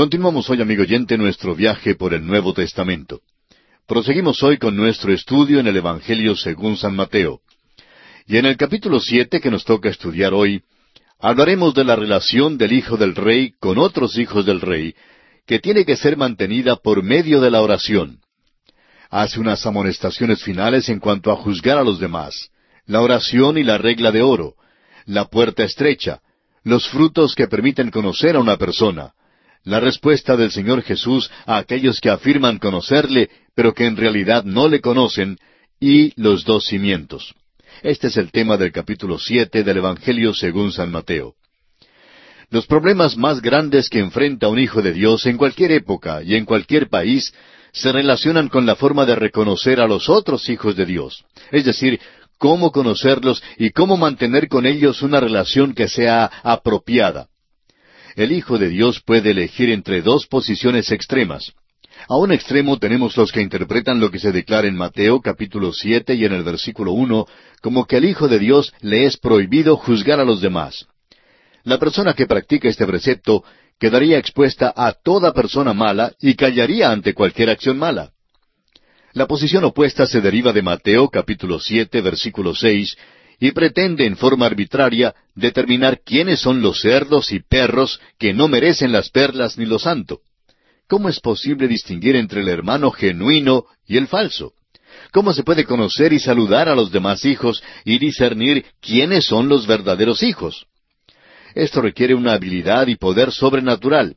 Continuamos hoy, amigo oyente, nuestro viaje por el Nuevo Testamento. Proseguimos hoy con nuestro estudio en el Evangelio según San Mateo. Y en el capítulo siete que nos toca estudiar hoy, hablaremos de la relación del Hijo del Rey con otros hijos del Rey, que tiene que ser mantenida por medio de la oración. Hace unas amonestaciones finales en cuanto a juzgar a los demás, la oración y la regla de oro, la puerta estrecha, los frutos que permiten conocer a una persona, la respuesta del Señor Jesús a aquellos que afirman conocerle, pero que en realidad no le conocen, y los dos cimientos. Este es el tema del capítulo siete del Evangelio según San Mateo. Los problemas más grandes que enfrenta un hijo de Dios en cualquier época y en cualquier país se relacionan con la forma de reconocer a los otros hijos de Dios, es decir, cómo conocerlos y cómo mantener con ellos una relación que sea apropiada. El Hijo de Dios puede elegir entre dos posiciones extremas. A un extremo tenemos los que interpretan lo que se declara en Mateo capítulo siete y en el versículo uno como que al Hijo de Dios le es prohibido juzgar a los demás. La persona que practica este precepto quedaría expuesta a toda persona mala y callaría ante cualquier acción mala. La posición opuesta se deriva de Mateo capítulo siete versículo seis y pretende en forma arbitraria determinar quiénes son los cerdos y perros que no merecen las perlas ni lo santo. ¿Cómo es posible distinguir entre el hermano genuino y el falso? ¿Cómo se puede conocer y saludar a los demás hijos y discernir quiénes son los verdaderos hijos? Esto requiere una habilidad y poder sobrenatural.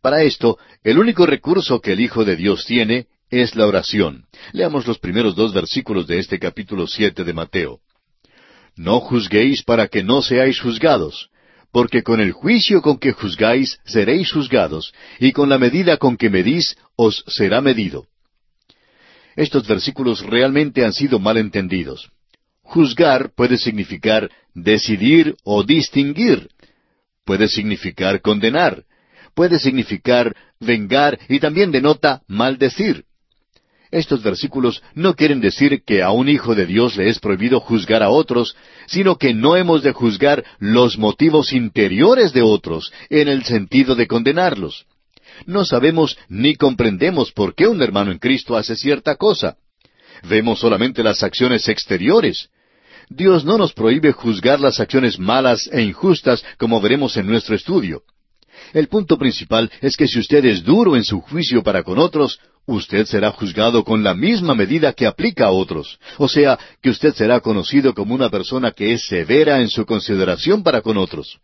Para esto, el único recurso que el Hijo de Dios tiene es la oración. Leamos los primeros dos versículos de este capítulo siete de Mateo. No juzguéis para que no seáis juzgados, porque con el juicio con que juzgáis seréis juzgados, y con la medida con que medís os será medido. Estos versículos realmente han sido mal entendidos. Juzgar puede significar decidir o distinguir. Puede significar condenar. Puede significar vengar y también denota maldecir. Estos versículos no quieren decir que a un hijo de Dios le es prohibido juzgar a otros, sino que no hemos de juzgar los motivos interiores de otros, en el sentido de condenarlos. No sabemos ni comprendemos por qué un hermano en Cristo hace cierta cosa. Vemos solamente las acciones exteriores. Dios no nos prohíbe juzgar las acciones malas e injustas como veremos en nuestro estudio. El punto principal es que si usted es duro en su juicio para con otros, usted será juzgado con la misma medida que aplica a otros. O sea, que usted será conocido como una persona que es severa en su consideración para con otros.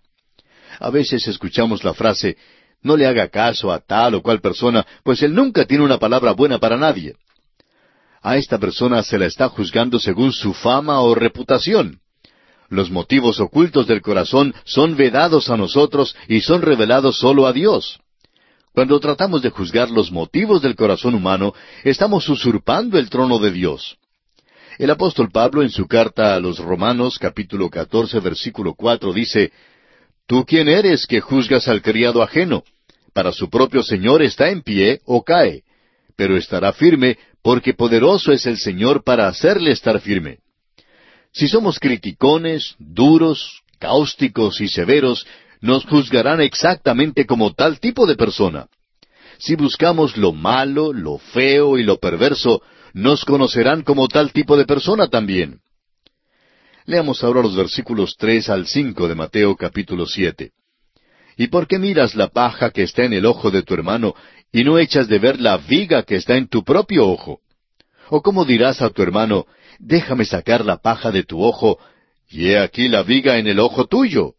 A veces escuchamos la frase, no le haga caso a tal o cual persona, pues él nunca tiene una palabra buena para nadie. A esta persona se la está juzgando según su fama o reputación. Los motivos ocultos del corazón son vedados a nosotros y son revelados solo a Dios. Cuando tratamos de juzgar los motivos del corazón humano, estamos usurpando el trono de Dios. El apóstol Pablo en su carta a los Romanos capítulo 14 versículo 4 dice, ¿Tú quién eres que juzgas al criado ajeno? Para su propio Señor está en pie o cae, pero estará firme porque poderoso es el Señor para hacerle estar firme. Si somos criticones, duros, cáusticos y severos, nos juzgarán exactamente como tal tipo de persona. Si buscamos lo malo, lo feo y lo perverso, nos conocerán como tal tipo de persona también. Leamos ahora los versículos tres al cinco de Mateo capítulo siete. ¿Y por qué miras la paja que está en el ojo de tu hermano y no echas de ver la viga que está en tu propio ojo? ¿O cómo dirás a tu hermano, déjame sacar la paja de tu ojo, y he aquí la viga en el ojo tuyo.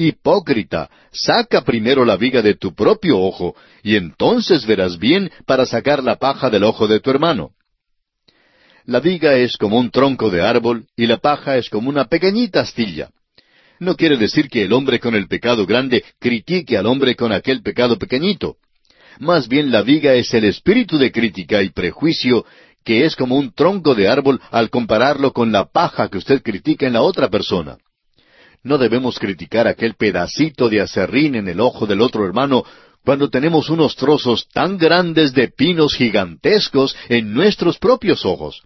Hipócrita, saca primero la viga de tu propio ojo, y entonces verás bien para sacar la paja del ojo de tu hermano. La viga es como un tronco de árbol, y la paja es como una pequeñita astilla. No quiere decir que el hombre con el pecado grande critique al hombre con aquel pecado pequeñito. Más bien la viga es el espíritu de crítica y prejuicio que es como un tronco de árbol al compararlo con la paja que usted critica en la otra persona. No debemos criticar aquel pedacito de acerrín en el ojo del otro hermano cuando tenemos unos trozos tan grandes de pinos gigantescos en nuestros propios ojos.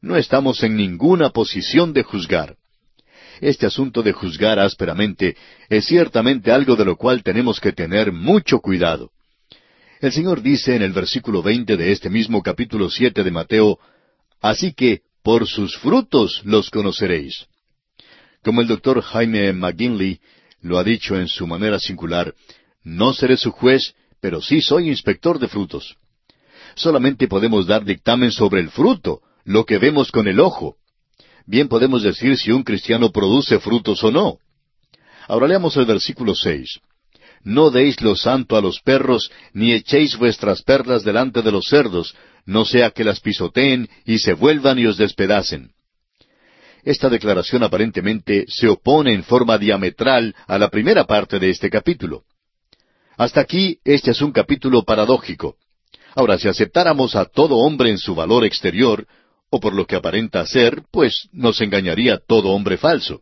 No estamos en ninguna posición de juzgar. Este asunto de juzgar ásperamente es ciertamente algo de lo cual tenemos que tener mucho cuidado. El Señor dice en el versículo veinte de este mismo capítulo siete de Mateo, Así que por sus frutos los conoceréis. Como el doctor Jaime McGinley lo ha dicho en su manera singular, no seré su juez, pero sí soy inspector de frutos. Solamente podemos dar dictamen sobre el fruto, lo que vemos con el ojo. Bien podemos decir si un cristiano produce frutos o no. Ahora leamos el versículo seis. No deis lo santo a los perros, ni echéis vuestras perlas delante de los cerdos, no sea que las pisoteen y se vuelvan y os despedacen. Esta declaración aparentemente se opone en forma diametral a la primera parte de este capítulo. Hasta aquí este es un capítulo paradójico. Ahora, si aceptáramos a todo hombre en su valor exterior, o por lo que aparenta ser, pues nos engañaría todo hombre falso.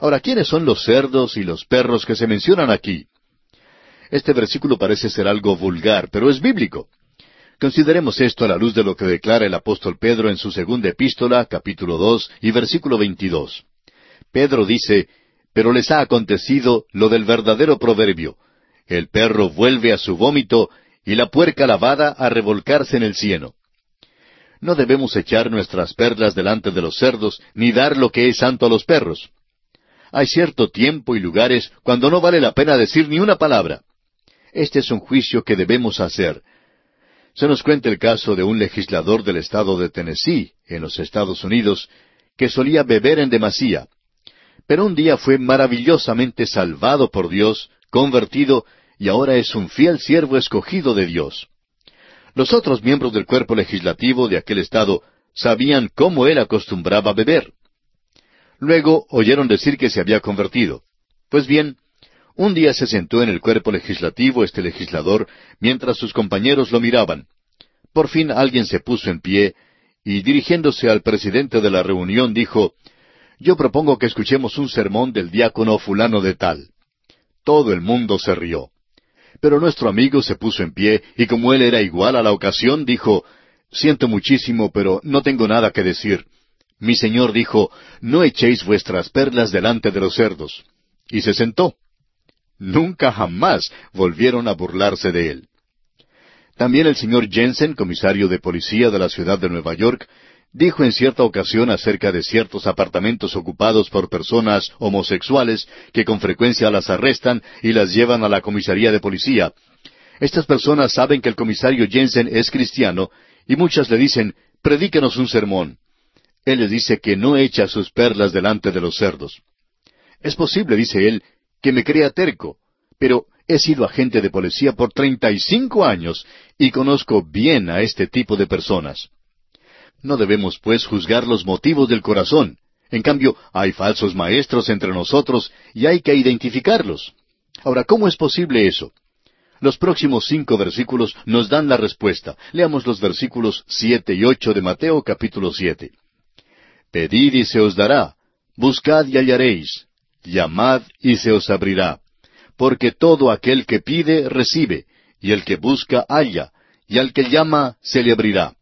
Ahora, ¿quiénes son los cerdos y los perros que se mencionan aquí? Este versículo parece ser algo vulgar, pero es bíblico. Consideremos esto a la luz de lo que declara el apóstol Pedro en su segunda epístola, capítulo dos y versículo veintidós. Pedro dice, Pero les ha acontecido lo del verdadero proverbio. El perro vuelve a su vómito y la puerca lavada a revolcarse en el cieno. No debemos echar nuestras perlas delante de los cerdos, ni dar lo que es santo a los perros. Hay cierto tiempo y lugares cuando no vale la pena decir ni una palabra. Este es un juicio que debemos hacer. Se nos cuenta el caso de un legislador del estado de Tennessee, en los Estados Unidos, que solía beber en demasía. Pero un día fue maravillosamente salvado por Dios, convertido, y ahora es un fiel siervo escogido de Dios. Los otros miembros del cuerpo legislativo de aquel estado sabían cómo él acostumbraba beber. Luego oyeron decir que se había convertido. Pues bien, un día se sentó en el cuerpo legislativo este legislador mientras sus compañeros lo miraban. Por fin alguien se puso en pie y dirigiéndose al presidente de la reunión dijo, Yo propongo que escuchemos un sermón del diácono fulano de tal. Todo el mundo se rió. Pero nuestro amigo se puso en pie y como él era igual a la ocasión, dijo, Siento muchísimo, pero no tengo nada que decir. Mi señor dijo, No echéis vuestras perlas delante de los cerdos. Y se sentó. Nunca jamás volvieron a burlarse de él. También el señor Jensen, comisario de policía de la ciudad de Nueva York, dijo en cierta ocasión acerca de ciertos apartamentos ocupados por personas homosexuales que con frecuencia las arrestan y las llevan a la comisaría de policía. Estas personas saben que el comisario Jensen es cristiano y muchas le dicen, predíquenos un sermón. Él les dice que no echa sus perlas delante de los cerdos. Es posible, dice él, que me crea terco, pero he sido agente de policía por treinta y cinco años y conozco bien a este tipo de personas. No debemos, pues, juzgar los motivos del corazón. En cambio, hay falsos maestros entre nosotros y hay que identificarlos. Ahora, ¿cómo es posible eso? Los próximos cinco versículos nos dan la respuesta. Leamos los versículos siete y ocho de Mateo capítulo siete. Pedid y se os dará, buscad y hallaréis, llamad y se os abrirá. Porque todo aquel que pide, recibe, y el que busca, halla, y al que llama, se le abrirá.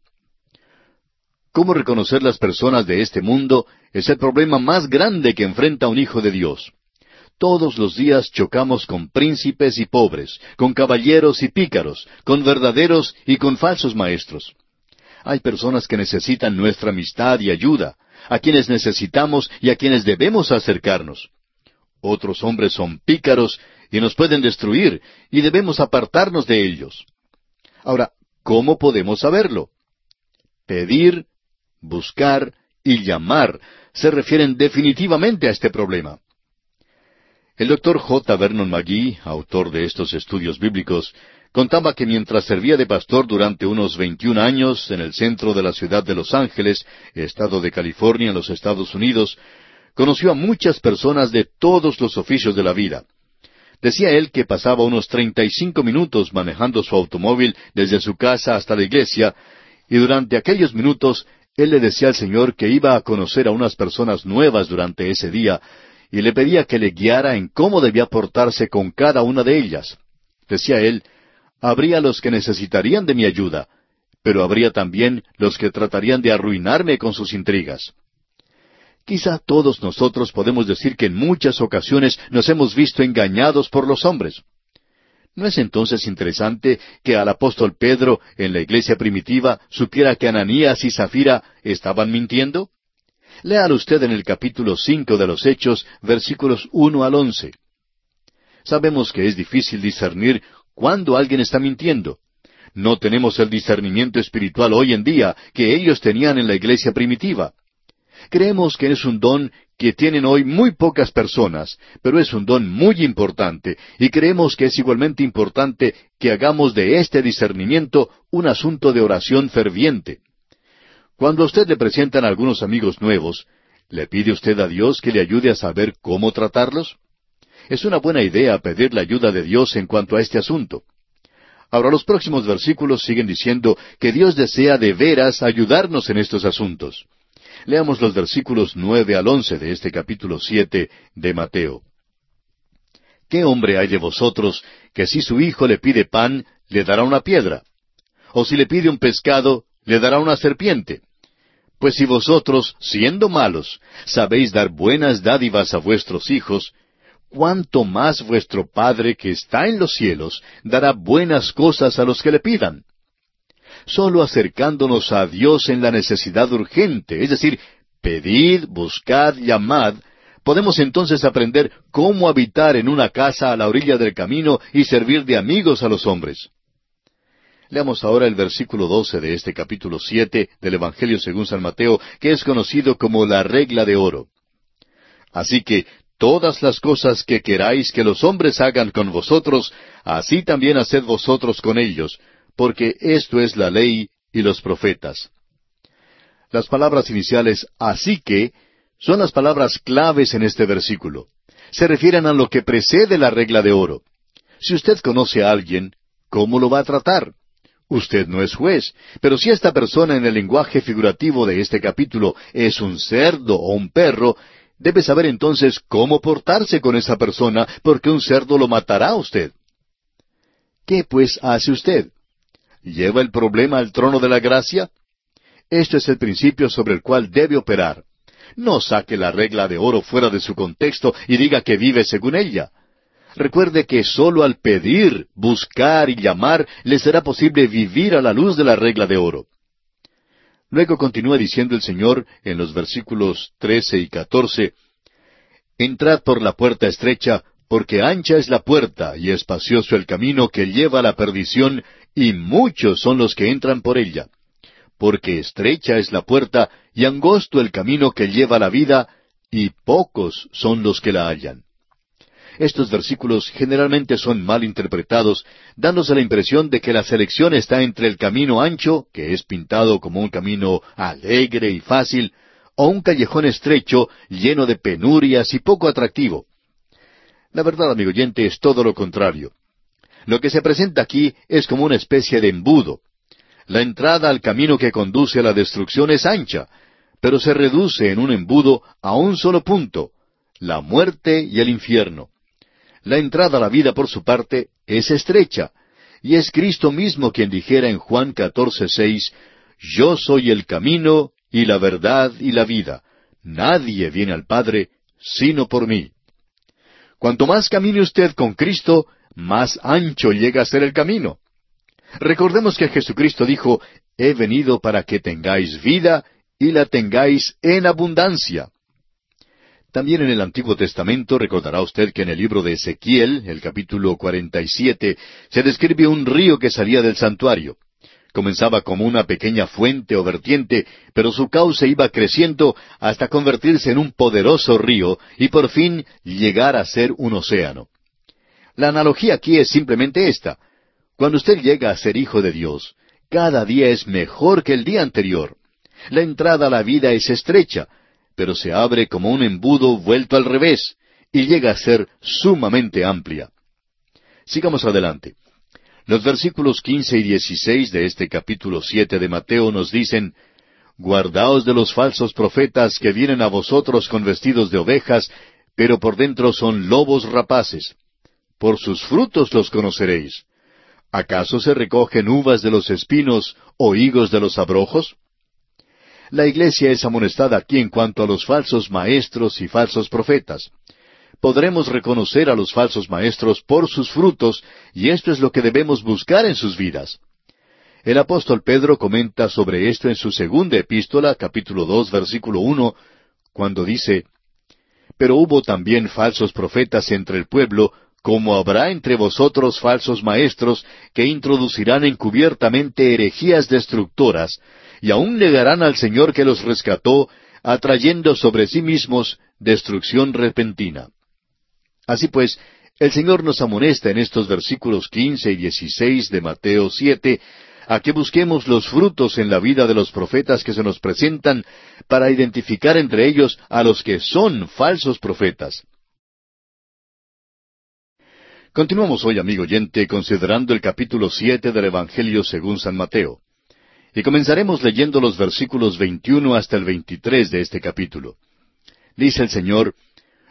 ¿Cómo reconocer las personas de este mundo es el problema más grande que enfrenta un hijo de Dios? Todos los días chocamos con príncipes y pobres, con caballeros y pícaros, con verdaderos y con falsos maestros. Hay personas que necesitan nuestra amistad y ayuda, a quienes necesitamos y a quienes debemos acercarnos. Otros hombres son pícaros y nos pueden destruir y debemos apartarnos de ellos. Ahora, ¿cómo podemos saberlo? Pedir, buscar y llamar se refieren definitivamente a este problema. El doctor J. Vernon McGee, autor de estos estudios bíblicos, contaba que mientras servía de pastor durante unos 21 años en el centro de la ciudad de Los Ángeles, estado de California, en los Estados Unidos, conoció a muchas personas de todos los oficios de la vida. Decía él que pasaba unos treinta y cinco minutos manejando su automóvil desde su casa hasta la iglesia, y durante aquellos minutos él le decía al Señor que iba a conocer a unas personas nuevas durante ese día, y le pedía que le guiara en cómo debía portarse con cada una de ellas. Decía él, habría los que necesitarían de mi ayuda, pero habría también los que tratarían de arruinarme con sus intrigas. Quizá todos nosotros podemos decir que en muchas ocasiones nos hemos visto engañados por los hombres. ¿No es entonces interesante que al apóstol Pedro en la iglesia primitiva supiera que Ananías y Zafira estaban mintiendo? Léalo usted en el capítulo cinco de los Hechos, versículos uno al once. Sabemos que es difícil discernir cuándo alguien está mintiendo. No tenemos el discernimiento espiritual hoy en día que ellos tenían en la iglesia primitiva. Creemos que es un don que tienen hoy muy pocas personas, pero es un don muy importante, y creemos que es igualmente importante que hagamos de este discernimiento un asunto de oración ferviente. Cuando a usted le presentan algunos amigos nuevos, ¿le pide usted a Dios que le ayude a saber cómo tratarlos? Es una buena idea pedir la ayuda de Dios en cuanto a este asunto. Ahora los próximos versículos siguen diciendo que Dios desea de veras ayudarnos en estos asuntos. Leamos los versículos nueve al once de este capítulo siete de Mateo. ¿Qué hombre hay de vosotros que si su hijo le pide pan, le dará una piedra? ¿O si le pide un pescado, le dará una serpiente? Pues si vosotros, siendo malos, sabéis dar buenas dádivas a vuestros hijos, cuánto más vuestro Padre que está en los cielos dará buenas cosas a los que le pidan. Solo acercándonos a Dios en la necesidad urgente, es decir, pedid, buscad, llamad, podemos entonces aprender cómo habitar en una casa a la orilla del camino y servir de amigos a los hombres. Leamos ahora el versículo doce de este capítulo siete del Evangelio según San Mateo, que es conocido como la regla de oro. Así que todas las cosas que queráis que los hombres hagan con vosotros, así también haced vosotros con ellos, porque esto es la ley y los profetas. Las palabras iniciales así que son las palabras claves en este versículo. Se refieren a lo que precede la regla de oro. Si usted conoce a alguien, ¿cómo lo va a tratar? Usted no es juez, pero si esta persona en el lenguaje figurativo de este capítulo es un cerdo o un perro, debe saber entonces cómo portarse con esa persona, porque un cerdo lo matará a usted. ¿Qué pues hace usted? ¿Lleva el problema al trono de la gracia? Este es el principio sobre el cual debe operar. No saque la regla de oro fuera de su contexto y diga que vive según ella. Recuerde que sólo al pedir, buscar y llamar le será posible vivir a la luz de la regla de oro. Luego continúa diciendo el Señor en los versículos trece y catorce Entrad por la puerta estrecha, porque ancha es la puerta y espacioso el camino que lleva a la perdición, y muchos son los que entran por ella. Porque estrecha es la puerta y angosto el camino que lleva a la vida, y pocos son los que la hallan. Estos versículos generalmente son mal interpretados, dándose la impresión de que la selección está entre el camino ancho, que es pintado como un camino alegre y fácil, o un callejón estrecho, lleno de penurias y poco atractivo. La verdad, amigo oyente, es todo lo contrario. Lo que se presenta aquí es como una especie de embudo. La entrada al camino que conduce a la destrucción es ancha, pero se reduce en un embudo a un solo punto, la muerte y el infierno. La entrada a la vida, por su parte, es estrecha, y es Cristo mismo quien dijera en Juan 14, seis, Yo soy el camino y la verdad y la vida. Nadie viene al Padre sino por mí. Cuanto más camine usted con Cristo, más ancho llega a ser el camino. Recordemos que Jesucristo dijo, He venido para que tengáis vida y la tengáis en abundancia. También en el Antiguo Testamento recordará usted que en el libro de Ezequiel, el capítulo 47, se describe un río que salía del santuario. Comenzaba como una pequeña fuente o vertiente, pero su cauce iba creciendo hasta convertirse en un poderoso río y por fin llegar a ser un océano. La analogía aquí es simplemente esta. Cuando usted llega a ser hijo de Dios, cada día es mejor que el día anterior. La entrada a la vida es estrecha, pero se abre como un embudo vuelto al revés, y llega a ser sumamente amplia. Sigamos adelante. Los versículos quince y dieciséis de este capítulo siete de Mateo nos dicen Guardaos de los falsos profetas que vienen a vosotros con vestidos de ovejas, pero por dentro son lobos rapaces. Por sus frutos los conoceréis. ¿Acaso se recogen uvas de los espinos o higos de los abrojos? La iglesia es amonestada aquí en cuanto a los falsos maestros y falsos profetas. Podremos reconocer a los falsos maestros por sus frutos, y esto es lo que debemos buscar en sus vidas. El apóstol Pedro comenta sobre esto en su segunda epístola, capítulo dos, versículo uno, cuando dice, Pero hubo también falsos profetas entre el pueblo, como habrá entre vosotros falsos maestros que introducirán encubiertamente herejías destructoras, y aun negarán al Señor que los rescató, atrayendo sobre sí mismos destrucción repentina. Así pues, el Señor nos amonesta en estos versículos quince y dieciséis de Mateo siete a que busquemos los frutos en la vida de los profetas que se nos presentan para identificar entre ellos a los que son falsos profetas. Continuamos hoy, amigo oyente, considerando el capítulo siete del Evangelio según San Mateo. Y comenzaremos leyendo los versículos 21 hasta el 23 de este capítulo. Dice el Señor,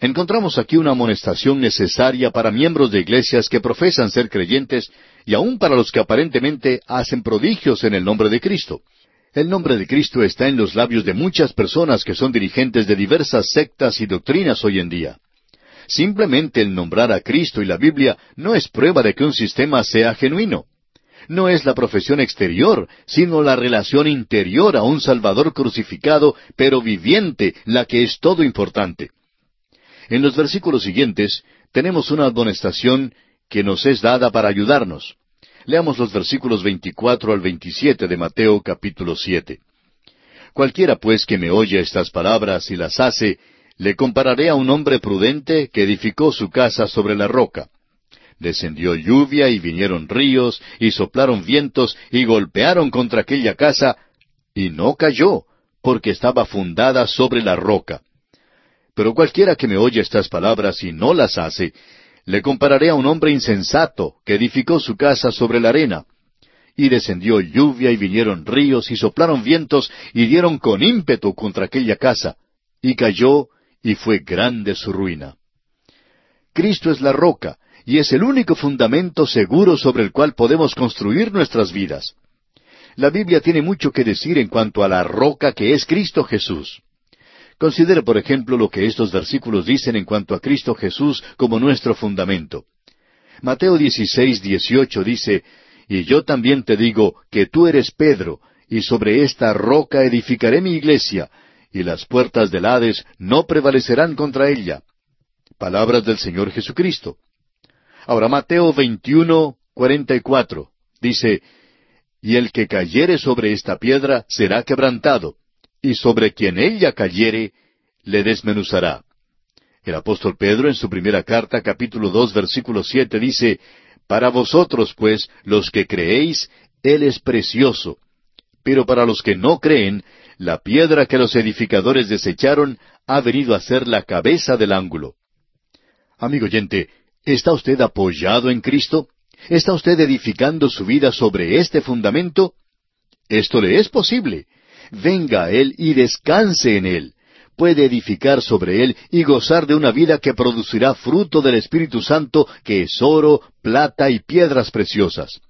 Encontramos aquí una amonestación necesaria para miembros de iglesias que profesan ser creyentes y aun para los que aparentemente hacen prodigios en el nombre de Cristo. El nombre de Cristo está en los labios de muchas personas que son dirigentes de diversas sectas y doctrinas hoy en día. Simplemente el nombrar a Cristo y la Biblia no es prueba de que un sistema sea genuino. No es la profesión exterior, sino la relación interior a un Salvador crucificado, pero viviente, la que es todo importante. En los versículos siguientes tenemos una admonestación que nos es dada para ayudarnos. Leamos los versículos 24 al 27 de Mateo capítulo 7. Cualquiera pues que me oye estas palabras y las hace, le compararé a un hombre prudente que edificó su casa sobre la roca. Descendió lluvia y vinieron ríos y soplaron vientos y golpearon contra aquella casa, y no cayó, porque estaba fundada sobre la roca. Pero cualquiera que me oye estas palabras y no las hace, le compararé a un hombre insensato que edificó su casa sobre la arena. Y descendió lluvia y vinieron ríos y soplaron vientos y dieron con ímpetu contra aquella casa. Y cayó y fue grande su ruina. Cristo es la roca y es el único fundamento seguro sobre el cual podemos construir nuestras vidas. La Biblia tiene mucho que decir en cuanto a la roca que es Cristo Jesús. Considere, por ejemplo, lo que estos versículos dicen en cuanto a Cristo Jesús como nuestro fundamento. Mateo 16, 18 dice, Y yo también te digo que tú eres Pedro, y sobre esta roca edificaré mi iglesia, y las puertas del Hades no prevalecerán contra ella. Palabras del Señor Jesucristo. Ahora Mateo 21, 44 dice, Y el que cayere sobre esta piedra será quebrantado, y sobre quien ella cayere, le desmenuzará. El apóstol Pedro en su primera carta, capítulo dos, versículo siete, dice, Para vosotros, pues, los que creéis, Él es precioso. Pero para los que no creen, la piedra que los edificadores desecharon ha venido a ser la cabeza del ángulo. Amigo oyente, ¿está usted apoyado en Cristo? ¿Está usted edificando su vida sobre este fundamento? Esto le es posible venga a Él y descanse en Él. Puede edificar sobre Él y gozar de una vida que producirá fruto del Espíritu Santo, que es oro, plata y piedras preciosas.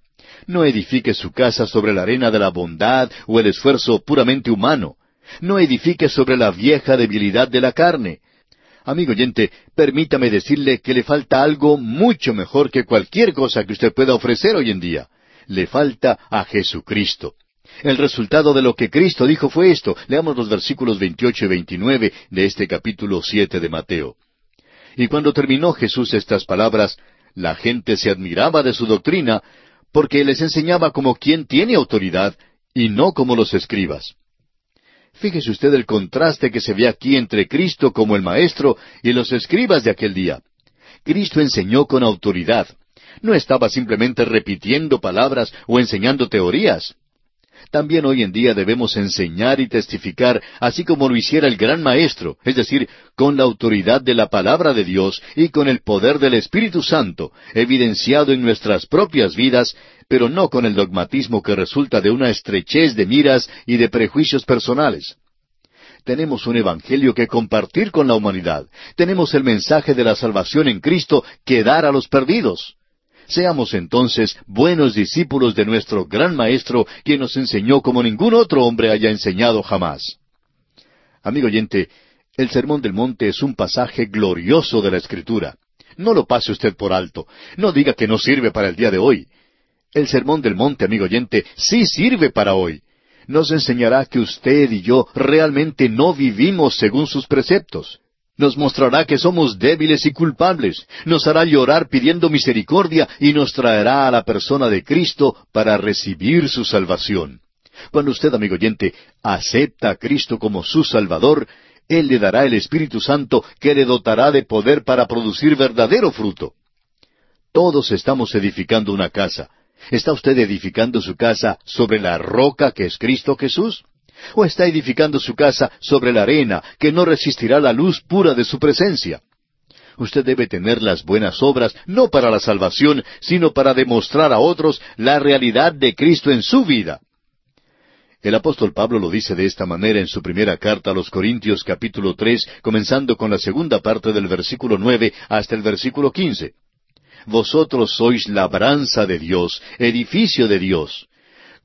No edifique su casa sobre la arena de la bondad o el esfuerzo puramente humano. No edifique sobre la vieja debilidad de la carne. Amigo oyente, permítame decirle que le falta algo mucho mejor que cualquier cosa que usted pueda ofrecer hoy en día. Le falta a Jesucristo. El resultado de lo que Cristo dijo fue esto. Leamos los versículos 28 y 29 de este capítulo 7 de Mateo. Y cuando terminó Jesús estas palabras, la gente se admiraba de su doctrina, porque les enseñaba como quien tiene autoridad y no como los escribas. Fíjese usted el contraste que se ve aquí entre Cristo como el Maestro y los escribas de aquel día. Cristo enseñó con autoridad. No estaba simplemente repitiendo palabras o enseñando teorías. También hoy en día debemos enseñar y testificar, así como lo hiciera el gran Maestro, es decir, con la autoridad de la palabra de Dios y con el poder del Espíritu Santo, evidenciado en nuestras propias vidas, pero no con el dogmatismo que resulta de una estrechez de miras y de prejuicios personales. Tenemos un Evangelio que compartir con la humanidad. Tenemos el mensaje de la salvación en Cristo que dar a los perdidos. Seamos entonces buenos discípulos de nuestro gran Maestro, quien nos enseñó como ningún otro hombre haya enseñado jamás. Amigo oyente, el Sermón del Monte es un pasaje glorioso de la Escritura. No lo pase usted por alto. No diga que no sirve para el día de hoy. El Sermón del Monte, amigo oyente, sí sirve para hoy. Nos enseñará que usted y yo realmente no vivimos según sus preceptos nos mostrará que somos débiles y culpables, nos hará llorar pidiendo misericordia y nos traerá a la persona de Cristo para recibir su salvación. Cuando usted, amigo oyente, acepta a Cristo como su Salvador, Él le dará el Espíritu Santo que le dotará de poder para producir verdadero fruto. Todos estamos edificando una casa. ¿Está usted edificando su casa sobre la roca que es Cristo Jesús? ¿O está edificando su casa sobre la arena, que no resistirá la luz pura de su presencia? Usted debe tener las buenas obras no para la salvación, sino para demostrar a otros la realidad de Cristo en su vida. El apóstol Pablo lo dice de esta manera en su primera carta a los Corintios capítulo tres, comenzando con la segunda parte del versículo nueve hasta el versículo quince. Vosotros sois labranza de Dios, edificio de Dios,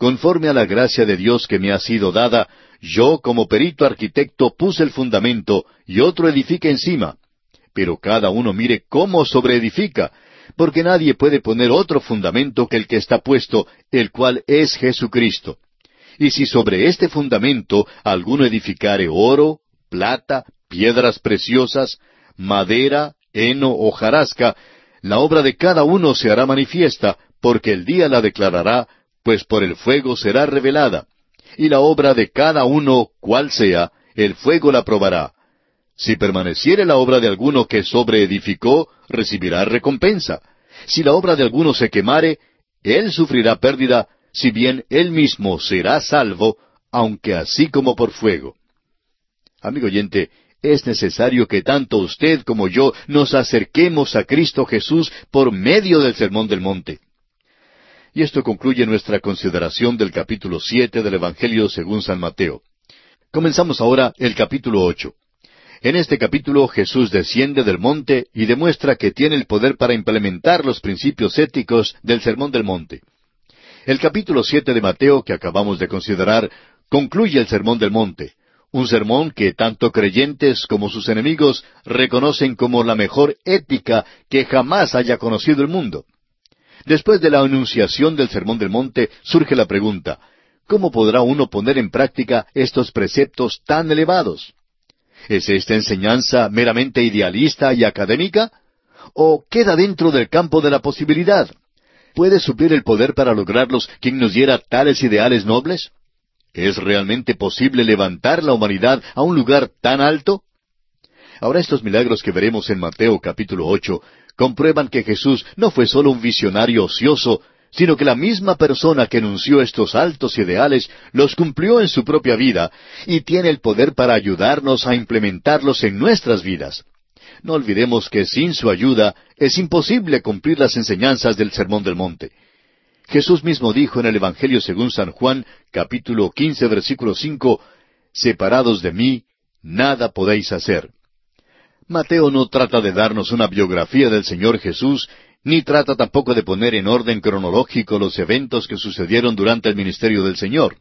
Conforme a la gracia de Dios que me ha sido dada, yo como perito arquitecto puse el fundamento y otro edifica encima. Pero cada uno mire cómo sobreedifica, porque nadie puede poner otro fundamento que el que está puesto, el cual es Jesucristo. Y si sobre este fundamento alguno edificare oro, plata, piedras preciosas, madera, heno o jarasca, la obra de cada uno se hará manifiesta, porque el día la declarará, pues por el fuego será revelada, y la obra de cada uno, cual sea, el fuego la probará. Si permaneciere la obra de alguno que sobreedificó, recibirá recompensa. Si la obra de alguno se quemare, él sufrirá pérdida, si bien él mismo será salvo, aunque así como por fuego. Amigo oyente, es necesario que tanto usted como yo nos acerquemos a Cristo Jesús por medio del Sermón del Monte. Y esto concluye nuestra consideración del capítulo siete del Evangelio según San Mateo. Comenzamos ahora el capítulo ocho. En este capítulo Jesús desciende del monte y demuestra que tiene el poder para implementar los principios éticos del Sermón del Monte. El capítulo siete de Mateo que acabamos de considerar concluye el Sermón del Monte, un sermón que tanto creyentes como sus enemigos reconocen como la mejor ética que jamás haya conocido el mundo. Después de la anunciación del Sermón del Monte surge la pregunta, ¿cómo podrá uno poner en práctica estos preceptos tan elevados? ¿Es esta enseñanza meramente idealista y académica? ¿O queda dentro del campo de la posibilidad? ¿Puede suplir el poder para lograrlos quien nos diera tales ideales nobles? ¿Es realmente posible levantar la humanidad a un lugar tan alto? Ahora estos milagros que veremos en Mateo capítulo ocho comprueban que Jesús no fue solo un visionario ocioso, sino que la misma persona que enunció estos altos ideales los cumplió en su propia vida y tiene el poder para ayudarnos a implementarlos en nuestras vidas. No olvidemos que sin su ayuda es imposible cumplir las enseñanzas del Sermón del Monte. Jesús mismo dijo en el Evangelio según San Juan, capítulo quince, versículo cinco, Separados de mí, nada podéis hacer. Mateo no trata de darnos una biografía del Señor Jesús, ni trata tampoco de poner en orden cronológico los eventos que sucedieron durante el ministerio del Señor.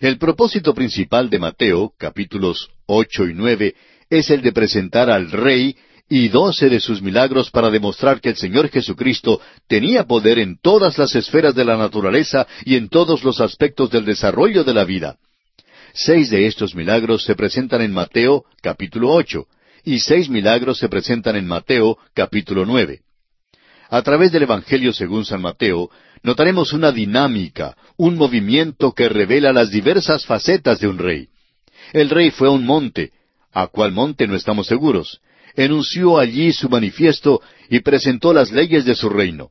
El propósito principal de Mateo, capítulos ocho y nueve, es el de presentar al Rey y doce de sus milagros para demostrar que el Señor Jesucristo tenía poder en todas las esferas de la naturaleza y en todos los aspectos del desarrollo de la vida. Seis de estos milagros se presentan en Mateo capítulo ocho, y seis milagros se presentan en Mateo capítulo nueve. A través del Evangelio según San Mateo, notaremos una dinámica, un movimiento que revela las diversas facetas de un rey. El rey fue a un monte, a cuál monte no estamos seguros, enunció allí su manifiesto y presentó las leyes de su reino.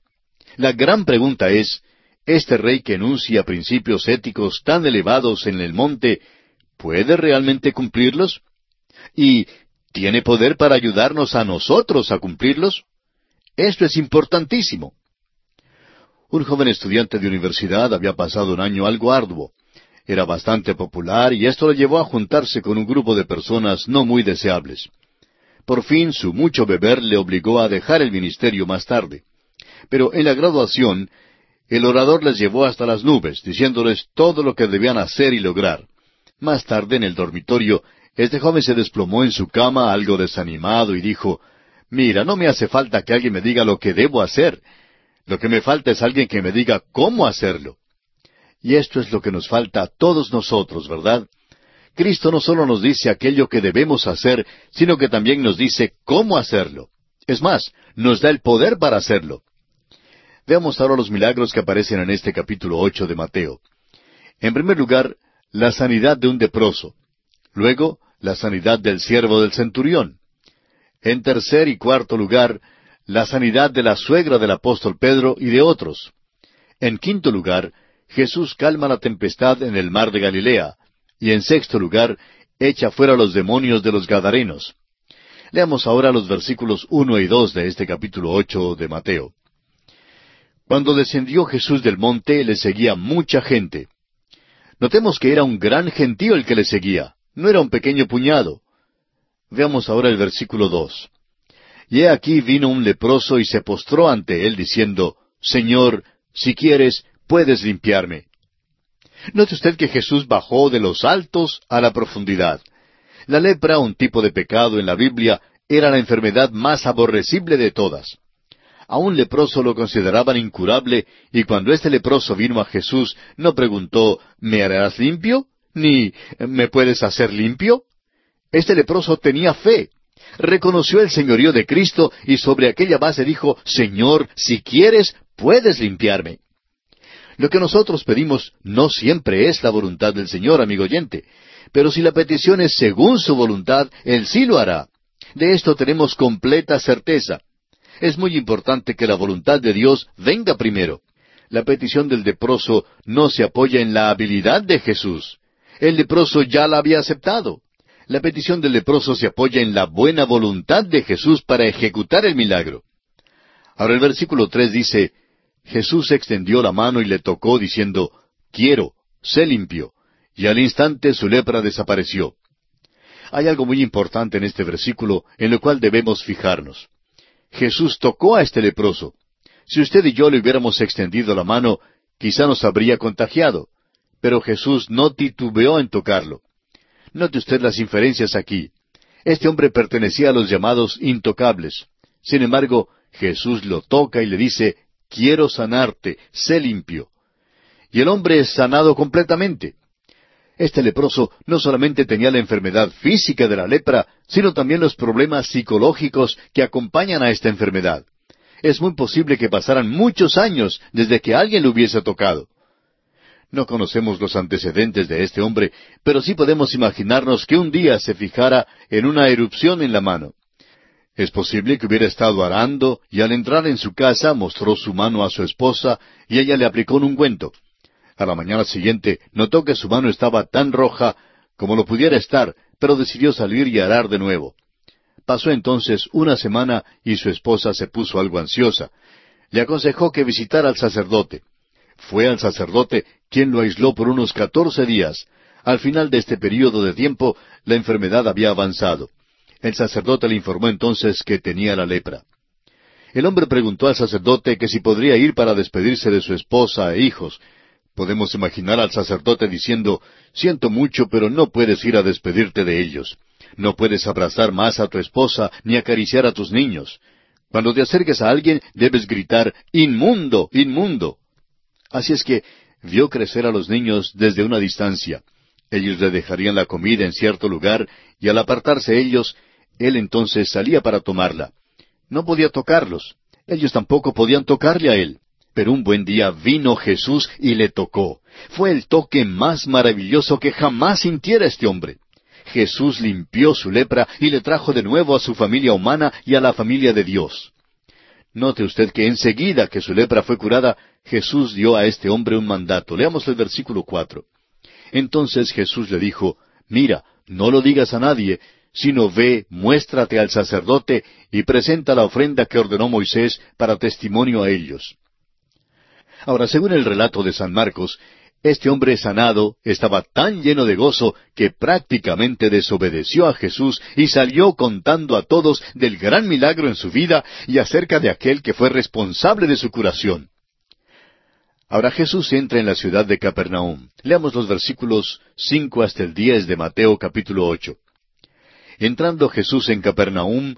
La gran pregunta es, este rey que enuncia principios éticos tan elevados en el monte, ¿puede realmente cumplirlos? ¿Y tiene poder para ayudarnos a nosotros a cumplirlos? Esto es importantísimo. Un joven estudiante de universidad había pasado un año algo arduo. Era bastante popular y esto le llevó a juntarse con un grupo de personas no muy deseables. Por fin su mucho beber le obligó a dejar el ministerio más tarde. Pero en la graduación, el orador les llevó hasta las nubes, diciéndoles todo lo que debían hacer y lograr. Más tarde, en el dormitorio, este joven se desplomó en su cama algo desanimado y dijo, Mira, no me hace falta que alguien me diga lo que debo hacer. Lo que me falta es alguien que me diga cómo hacerlo. Y esto es lo que nos falta a todos nosotros, ¿verdad? Cristo no solo nos dice aquello que debemos hacer, sino que también nos dice cómo hacerlo. Es más, nos da el poder para hacerlo. Veamos ahora los milagros que aparecen en este capítulo ocho de Mateo. En primer lugar, la sanidad de un leproso. Luego, la sanidad del siervo del centurión. En tercer y cuarto lugar, la sanidad de la suegra del apóstol Pedro y de otros. En quinto lugar, Jesús calma la tempestad en el mar de Galilea, y en sexto lugar, echa fuera los demonios de los Gadarenos. Leamos ahora los versículos uno y dos de este capítulo ocho de Mateo. Cuando descendió Jesús del monte, le seguía mucha gente. Notemos que era un gran gentío el que le seguía, no era un pequeño puñado. Veamos ahora el versículo dos. Y he aquí vino un leproso y se postró ante él, diciendo, Señor, si quieres, puedes limpiarme. Note usted que Jesús bajó de los altos a la profundidad. La lepra, un tipo de pecado en la Biblia, era la enfermedad más aborrecible de todas. A un leproso lo consideraban incurable, y cuando este leproso vino a Jesús, no preguntó, ¿me harás limpio? Ni ¿me puedes hacer limpio? Este leproso tenía fe. Reconoció el señorío de Cristo y sobre aquella base dijo, Señor, si quieres, puedes limpiarme. Lo que nosotros pedimos no siempre es la voluntad del Señor, amigo oyente, pero si la petición es según su voluntad, Él sí lo hará. De esto tenemos completa certeza. Es muy importante que la voluntad de Dios venga primero. La petición del leproso no se apoya en la habilidad de Jesús. El leproso ya la había aceptado. La petición del leproso se apoya en la buena voluntad de Jesús para ejecutar el milagro. Ahora el versículo tres dice, Jesús extendió la mano y le tocó, diciendo, Quiero, sé limpio. Y al instante su lepra desapareció. Hay algo muy importante en este versículo en lo cual debemos fijarnos. Jesús tocó a este leproso. Si usted y yo le hubiéramos extendido la mano, quizá nos habría contagiado. Pero Jesús no titubeó en tocarlo. Note usted las inferencias aquí. Este hombre pertenecía a los llamados intocables. Sin embargo, Jesús lo toca y le dice, quiero sanarte, sé limpio. Y el hombre es sanado completamente. Este leproso no solamente tenía la enfermedad física de la lepra, sino también los problemas psicológicos que acompañan a esta enfermedad. Es muy posible que pasaran muchos años desde que alguien lo hubiese tocado. No conocemos los antecedentes de este hombre, pero sí podemos imaginarnos que un día se fijara en una erupción en la mano. Es posible que hubiera estado arando y al entrar en su casa mostró su mano a su esposa y ella le aplicó un ungüento. A la mañana siguiente notó que su mano estaba tan roja como lo pudiera estar, pero decidió salir y arar de nuevo. Pasó entonces una semana y su esposa se puso algo ansiosa. Le aconsejó que visitara al sacerdote. Fue al sacerdote quien lo aisló por unos catorce días. Al final de este período de tiempo, la enfermedad había avanzado. El sacerdote le informó entonces que tenía la lepra. El hombre preguntó al sacerdote que si podría ir para despedirse de su esposa e hijos. Podemos imaginar al sacerdote diciendo, Siento mucho, pero no puedes ir a despedirte de ellos. No puedes abrazar más a tu esposa ni acariciar a tus niños. Cuando te acerques a alguien, debes gritar, Inmundo, inmundo. Así es que vio crecer a los niños desde una distancia. Ellos le dejarían la comida en cierto lugar, y al apartarse ellos, él entonces salía para tomarla. No podía tocarlos. Ellos tampoco podían tocarle a él. Pero un buen día vino Jesús y le tocó. Fue el toque más maravilloso que jamás sintiera este hombre. Jesús limpió su lepra y le trajo de nuevo a su familia humana y a la familia de Dios. Note usted que enseguida que su lepra fue curada, Jesús dio a este hombre un mandato. Leamos el versículo cuatro. Entonces Jesús le dijo, Mira, no lo digas a nadie, sino ve, muéstrate al sacerdote y presenta la ofrenda que ordenó Moisés para testimonio a ellos. Ahora, según el relato de San Marcos, este hombre sanado estaba tan lleno de gozo que prácticamente desobedeció a Jesús y salió contando a todos del gran milagro en su vida y acerca de aquel que fue responsable de su curación. Ahora Jesús entra en la ciudad de Capernaum. Leamos los versículos cinco hasta el diez de Mateo capítulo ocho. Entrando Jesús en Capernaum,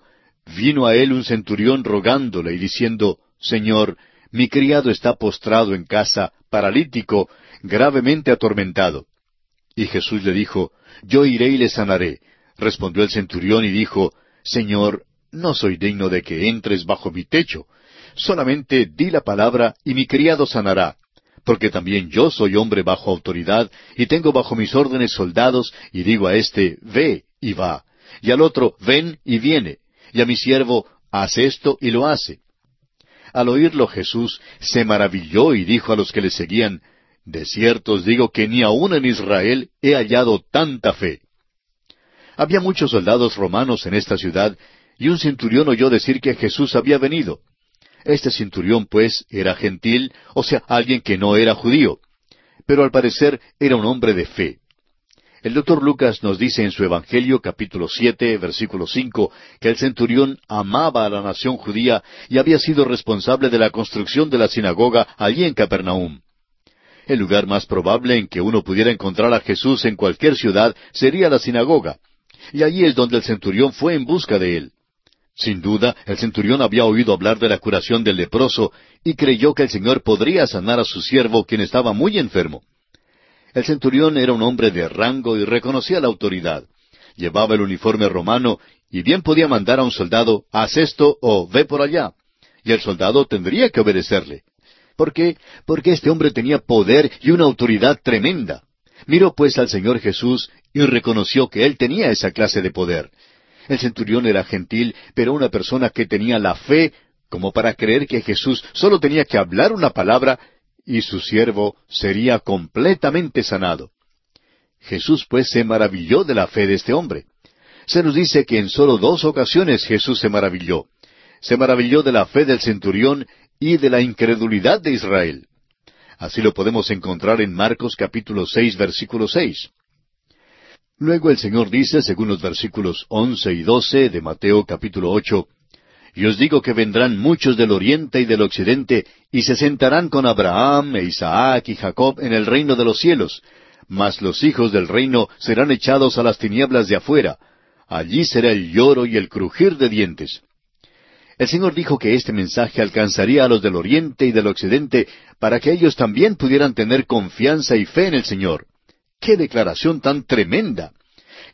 vino a él un centurión rogándole y diciendo, Señor, mi criado está postrado en casa, paralítico, gravemente atormentado. Y Jesús le dijo, Yo iré y le sanaré. Respondió el centurión y dijo, Señor, no soy digno de que entres bajo mi techo. Solamente di la palabra y mi criado sanará. Porque también yo soy hombre bajo autoridad y tengo bajo mis órdenes soldados y digo a éste, ve y va. Y al otro, ven y viene. Y a mi siervo, haz esto y lo hace. Al oírlo Jesús se maravilló y dijo a los que le seguían, de cierto os digo que ni aun en Israel he hallado tanta fe. Había muchos soldados romanos en esta ciudad, y un centurión oyó decir que Jesús había venido. Este centurión, pues, era gentil, o sea, alguien que no era judío, pero al parecer era un hombre de fe. El doctor Lucas nos dice en su Evangelio capítulo siete, versículo cinco, que el centurión amaba a la nación judía y había sido responsable de la construcción de la sinagoga allí en Capernaum. El lugar más probable en que uno pudiera encontrar a Jesús en cualquier ciudad sería la sinagoga. Y allí es donde el centurión fue en busca de él. Sin duda, el centurión había oído hablar de la curación del leproso y creyó que el Señor podría sanar a su siervo, quien estaba muy enfermo. El centurión era un hombre de rango y reconocía la autoridad. Llevaba el uniforme romano y bien podía mandar a un soldado, haz esto o ve por allá. Y el soldado tendría que obedecerle. ¿Por qué? Porque este hombre tenía poder y una autoridad tremenda. Miró pues al Señor Jesús y reconoció que él tenía esa clase de poder. El centurión era gentil, pero una persona que tenía la fe como para creer que Jesús solo tenía que hablar una palabra y su siervo sería completamente sanado. Jesús pues se maravilló de la fe de este hombre. Se nos dice que en solo dos ocasiones Jesús se maravilló. Se maravilló de la fe del centurión y de la incredulidad de Israel. Así lo podemos encontrar en Marcos capítulo seis versículo seis. Luego el Señor dice, según los versículos once y doce de Mateo capítulo ocho, Y os digo que vendrán muchos del oriente y del occidente, y se sentarán con Abraham e Isaac y Jacob en el reino de los cielos, mas los hijos del reino serán echados a las tinieblas de afuera. Allí será el lloro y el crujir de dientes. El Señor dijo que este mensaje alcanzaría a los del oriente y del occidente para que ellos también pudieran tener confianza y fe en el Señor. ¡Qué declaración tan tremenda!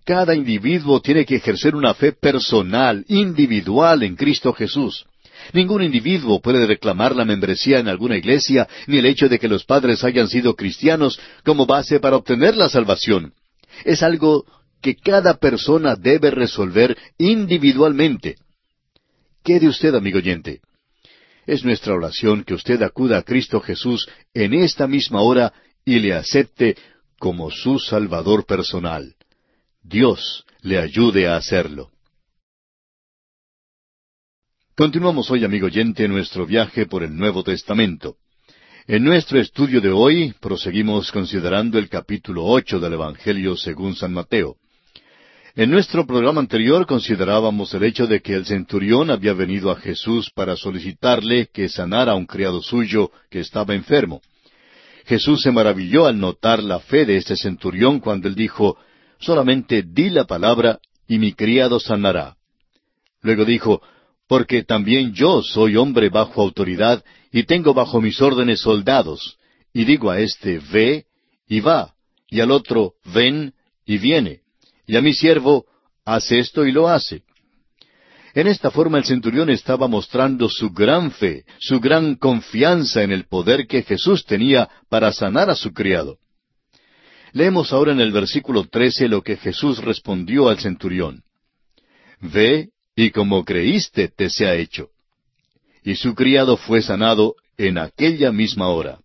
Cada individuo tiene que ejercer una fe personal, individual en Cristo Jesús. Ningún individuo puede reclamar la membresía en alguna iglesia, ni el hecho de que los padres hayan sido cristianos como base para obtener la salvación. Es algo que cada persona debe resolver individualmente. ¿Qué de usted, amigo oyente? Es nuestra oración que usted acuda a Cristo Jesús en esta misma hora y le acepte como su Salvador personal. Dios le ayude a hacerlo. Continuamos hoy, amigo oyente, nuestro viaje por el Nuevo Testamento. En nuestro estudio de hoy proseguimos considerando el capítulo ocho del Evangelio según San Mateo. En nuestro programa anterior considerábamos el hecho de que el centurión había venido a Jesús para solicitarle que sanara a un criado suyo que estaba enfermo. Jesús se maravilló al notar la fe de este centurión cuando él dijo, solamente di la palabra y mi criado sanará. Luego dijo, porque también yo soy hombre bajo autoridad y tengo bajo mis órdenes soldados, y digo a éste, ve y va, y al otro, ven y viene y a mi siervo, hace esto y lo hace. En esta forma el centurión estaba mostrando su gran fe, su gran confianza en el poder que Jesús tenía para sanar a su criado. Leemos ahora en el versículo trece lo que Jesús respondió al centurión. Ve, y como creíste te sea hecho. y su criado fue sanado en aquella misma hora.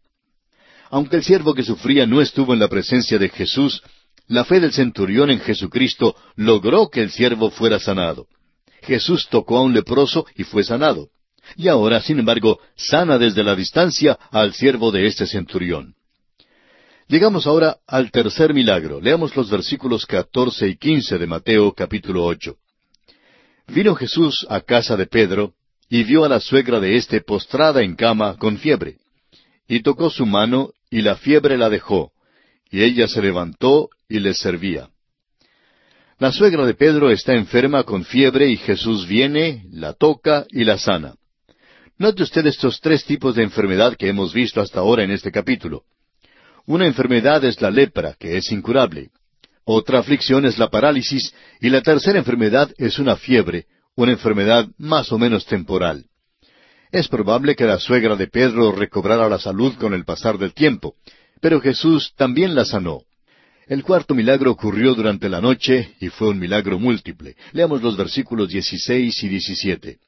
Aunque el siervo que sufría no estuvo en la presencia de Jesús, la fe del centurión en Jesucristo logró que el siervo fuera sanado. Jesús tocó a un leproso y fue sanado. Y ahora, sin embargo, sana desde la distancia al siervo de este centurión. Llegamos ahora al tercer milagro. Leamos los versículos catorce y quince de Mateo capítulo ocho. Vino Jesús a casa de Pedro, y vio a la suegra de éste postrada en cama con fiebre. Y tocó su mano, y la fiebre la dejó, y ella se levantó y les servía. La suegra de Pedro está enferma con fiebre y Jesús viene, la toca y la sana. Note usted estos tres tipos de enfermedad que hemos visto hasta ahora en este capítulo. Una enfermedad es la lepra, que es incurable. Otra aflicción es la parálisis y la tercera enfermedad es una fiebre, una enfermedad más o menos temporal. Es probable que la suegra de Pedro recobrara la salud con el pasar del tiempo, pero Jesús también la sanó. El cuarto milagro ocurrió durante la noche y fue un milagro múltiple. Leamos los versículos 16 y 17.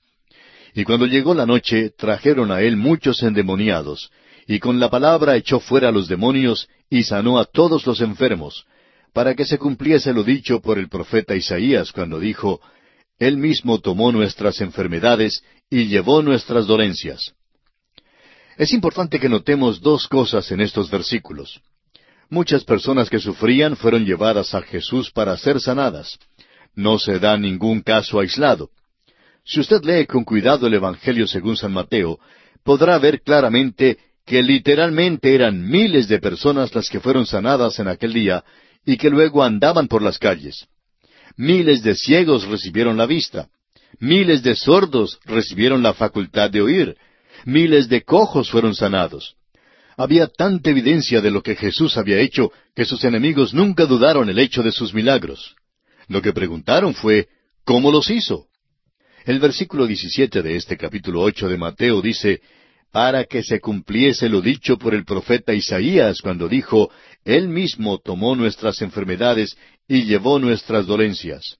Y cuando llegó la noche, trajeron a él muchos endemoniados, y con la palabra echó fuera a los demonios y sanó a todos los enfermos, para que se cumpliese lo dicho por el profeta Isaías cuando dijo, Él mismo tomó nuestras enfermedades y llevó nuestras dolencias. Es importante que notemos dos cosas en estos versículos. Muchas personas que sufrían fueron llevadas a Jesús para ser sanadas. No se da ningún caso aislado. Si usted lee con cuidado el Evangelio según San Mateo, podrá ver claramente que literalmente eran miles de personas las que fueron sanadas en aquel día y que luego andaban por las calles. Miles de ciegos recibieron la vista. Miles de sordos recibieron la facultad de oír. Miles de cojos fueron sanados. Había tanta evidencia de lo que Jesús había hecho que sus enemigos nunca dudaron el hecho de sus milagros. Lo que preguntaron fue, ¿cómo los hizo? El versículo 17 de este capítulo ocho de Mateo dice, para que se cumpliese lo dicho por el profeta Isaías cuando dijo, Él mismo tomó nuestras enfermedades y llevó nuestras dolencias.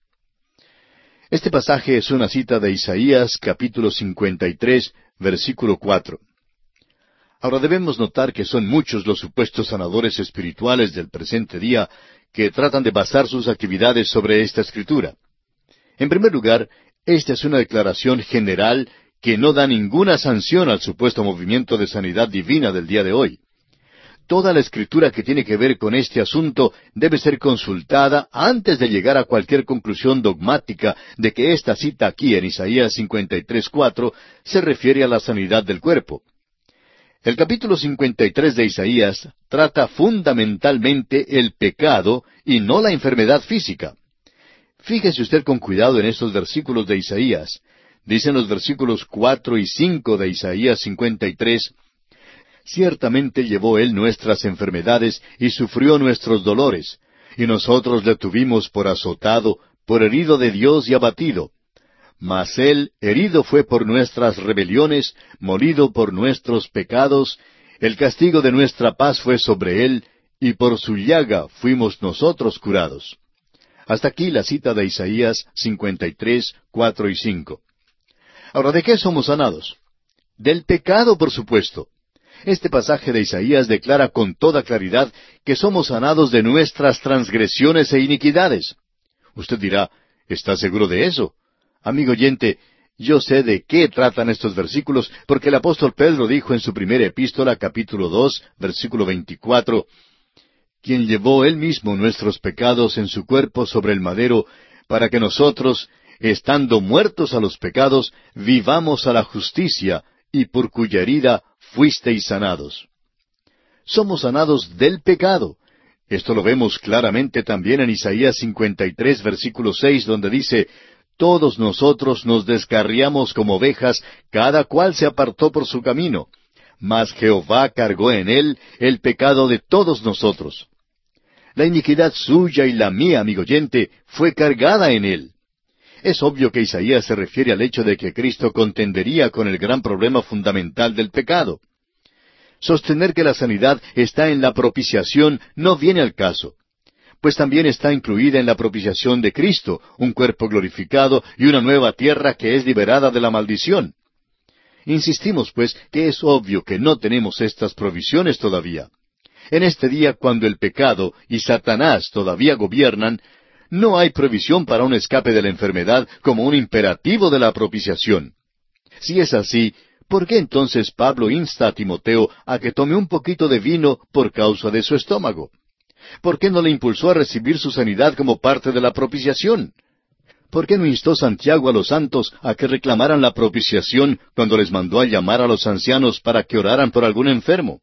Este pasaje es una cita de Isaías capítulo 53, versículo 4. Ahora debemos notar que son muchos los supuestos sanadores espirituales del presente día que tratan de basar sus actividades sobre esta escritura. En primer lugar, esta es una declaración general que no da ninguna sanción al supuesto movimiento de sanidad divina del día de hoy. Toda la escritura que tiene que ver con este asunto debe ser consultada antes de llegar a cualquier conclusión dogmática de que esta cita aquí en Isaías 53.4 se refiere a la sanidad del cuerpo. El capítulo 53 de Isaías trata fundamentalmente el pecado y no la enfermedad física. Fíjese usted con cuidado en estos versículos de Isaías, Dicen los versículos cuatro y cinco de Isaías 53, Ciertamente llevó Él nuestras enfermedades y sufrió nuestros dolores, y nosotros le tuvimos por azotado, por herido de Dios y abatido. Mas Él herido fue por nuestras rebeliones, molido por nuestros pecados, el castigo de nuestra paz fue sobre Él, y por su llaga fuimos nosotros curados. Hasta aquí la cita de Isaías 53, cuatro y cinco. Ahora, ¿de qué somos sanados? Del pecado, por supuesto. Este pasaje de Isaías declara con toda claridad que somos sanados de nuestras transgresiones e iniquidades. Usted dirá, ¿está seguro de eso? Amigo oyente, yo sé de qué tratan estos versículos porque el apóstol Pedro dijo en su primera epístola capítulo dos, versículo veinticuatro, quien llevó él mismo nuestros pecados en su cuerpo sobre el madero, para que nosotros, estando muertos a los pecados, vivamos a la justicia, y por cuya herida fuisteis sanados. Somos sanados del pecado. Esto lo vemos claramente también en Isaías 53, versículo 6, donde dice, Todos nosotros nos descarriamos como ovejas, cada cual se apartó por su camino, mas Jehová cargó en él el pecado de todos nosotros. La iniquidad suya y la mía, amigo oyente, fue cargada en él. Es obvio que Isaías se refiere al hecho de que Cristo contendería con el gran problema fundamental del pecado. Sostener que la sanidad está en la propiciación no viene al caso, pues también está incluida en la propiciación de Cristo, un cuerpo glorificado y una nueva tierra que es liberada de la maldición. Insistimos, pues, que es obvio que no tenemos estas provisiones todavía. En este día, cuando el pecado y Satanás todavía gobiernan, no hay provisión para un escape de la enfermedad como un imperativo de la propiciación. Si es así, ¿por qué entonces Pablo insta a Timoteo a que tome un poquito de vino por causa de su estómago? ¿Por qué no le impulsó a recibir su sanidad como parte de la propiciación? ¿Por qué no instó Santiago a los santos a que reclamaran la propiciación cuando les mandó a llamar a los ancianos para que oraran por algún enfermo?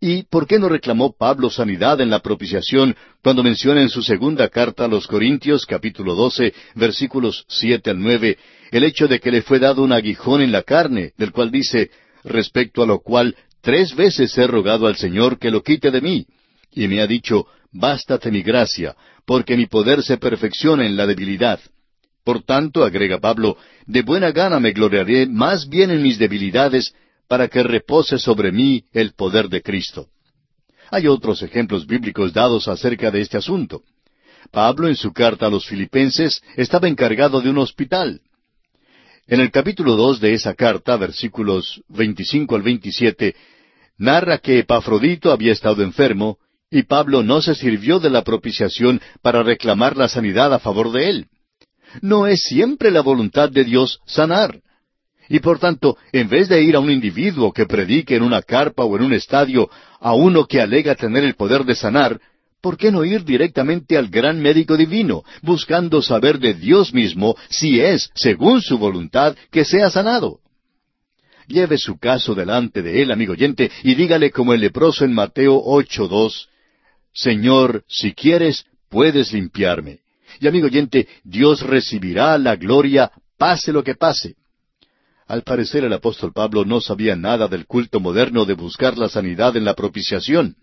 ¿Y por qué no reclamó Pablo sanidad en la propiciación cuando menciona en su segunda carta a los Corintios capítulo 12 versículos siete al nueve el hecho de que le fue dado un aguijón en la carne, del cual dice, respecto a lo cual tres veces he rogado al Señor que lo quite de mí, y me ha dicho, bástate mi gracia, porque mi poder se perfecciona en la debilidad. Por tanto, agrega Pablo, de buena gana me gloriaré más bien en mis debilidades, para que repose sobre mí el poder de Cristo. Hay otros ejemplos bíblicos dados acerca de este asunto. Pablo en su carta a los filipenses estaba encargado de un hospital. En el capítulo dos de esa carta, versículos 25 al 27, narra que Epafrodito había estado enfermo y Pablo no se sirvió de la propiciación para reclamar la sanidad a favor de él. No es siempre la voluntad de Dios sanar. Y por tanto, en vez de ir a un individuo que predique en una carpa o en un estadio, a uno que alega tener el poder de sanar, ¿por qué no ir directamente al gran médico divino, buscando saber de Dios mismo si es, según su voluntad, que sea sanado? Lleve su caso delante de él, amigo oyente, y dígale como el leproso en Mateo 8.2, Señor, si quieres, puedes limpiarme. Y amigo oyente, Dios recibirá la gloria, pase lo que pase. Al parecer el apóstol Pablo no sabía nada del culto moderno de buscar la sanidad en la propiciación.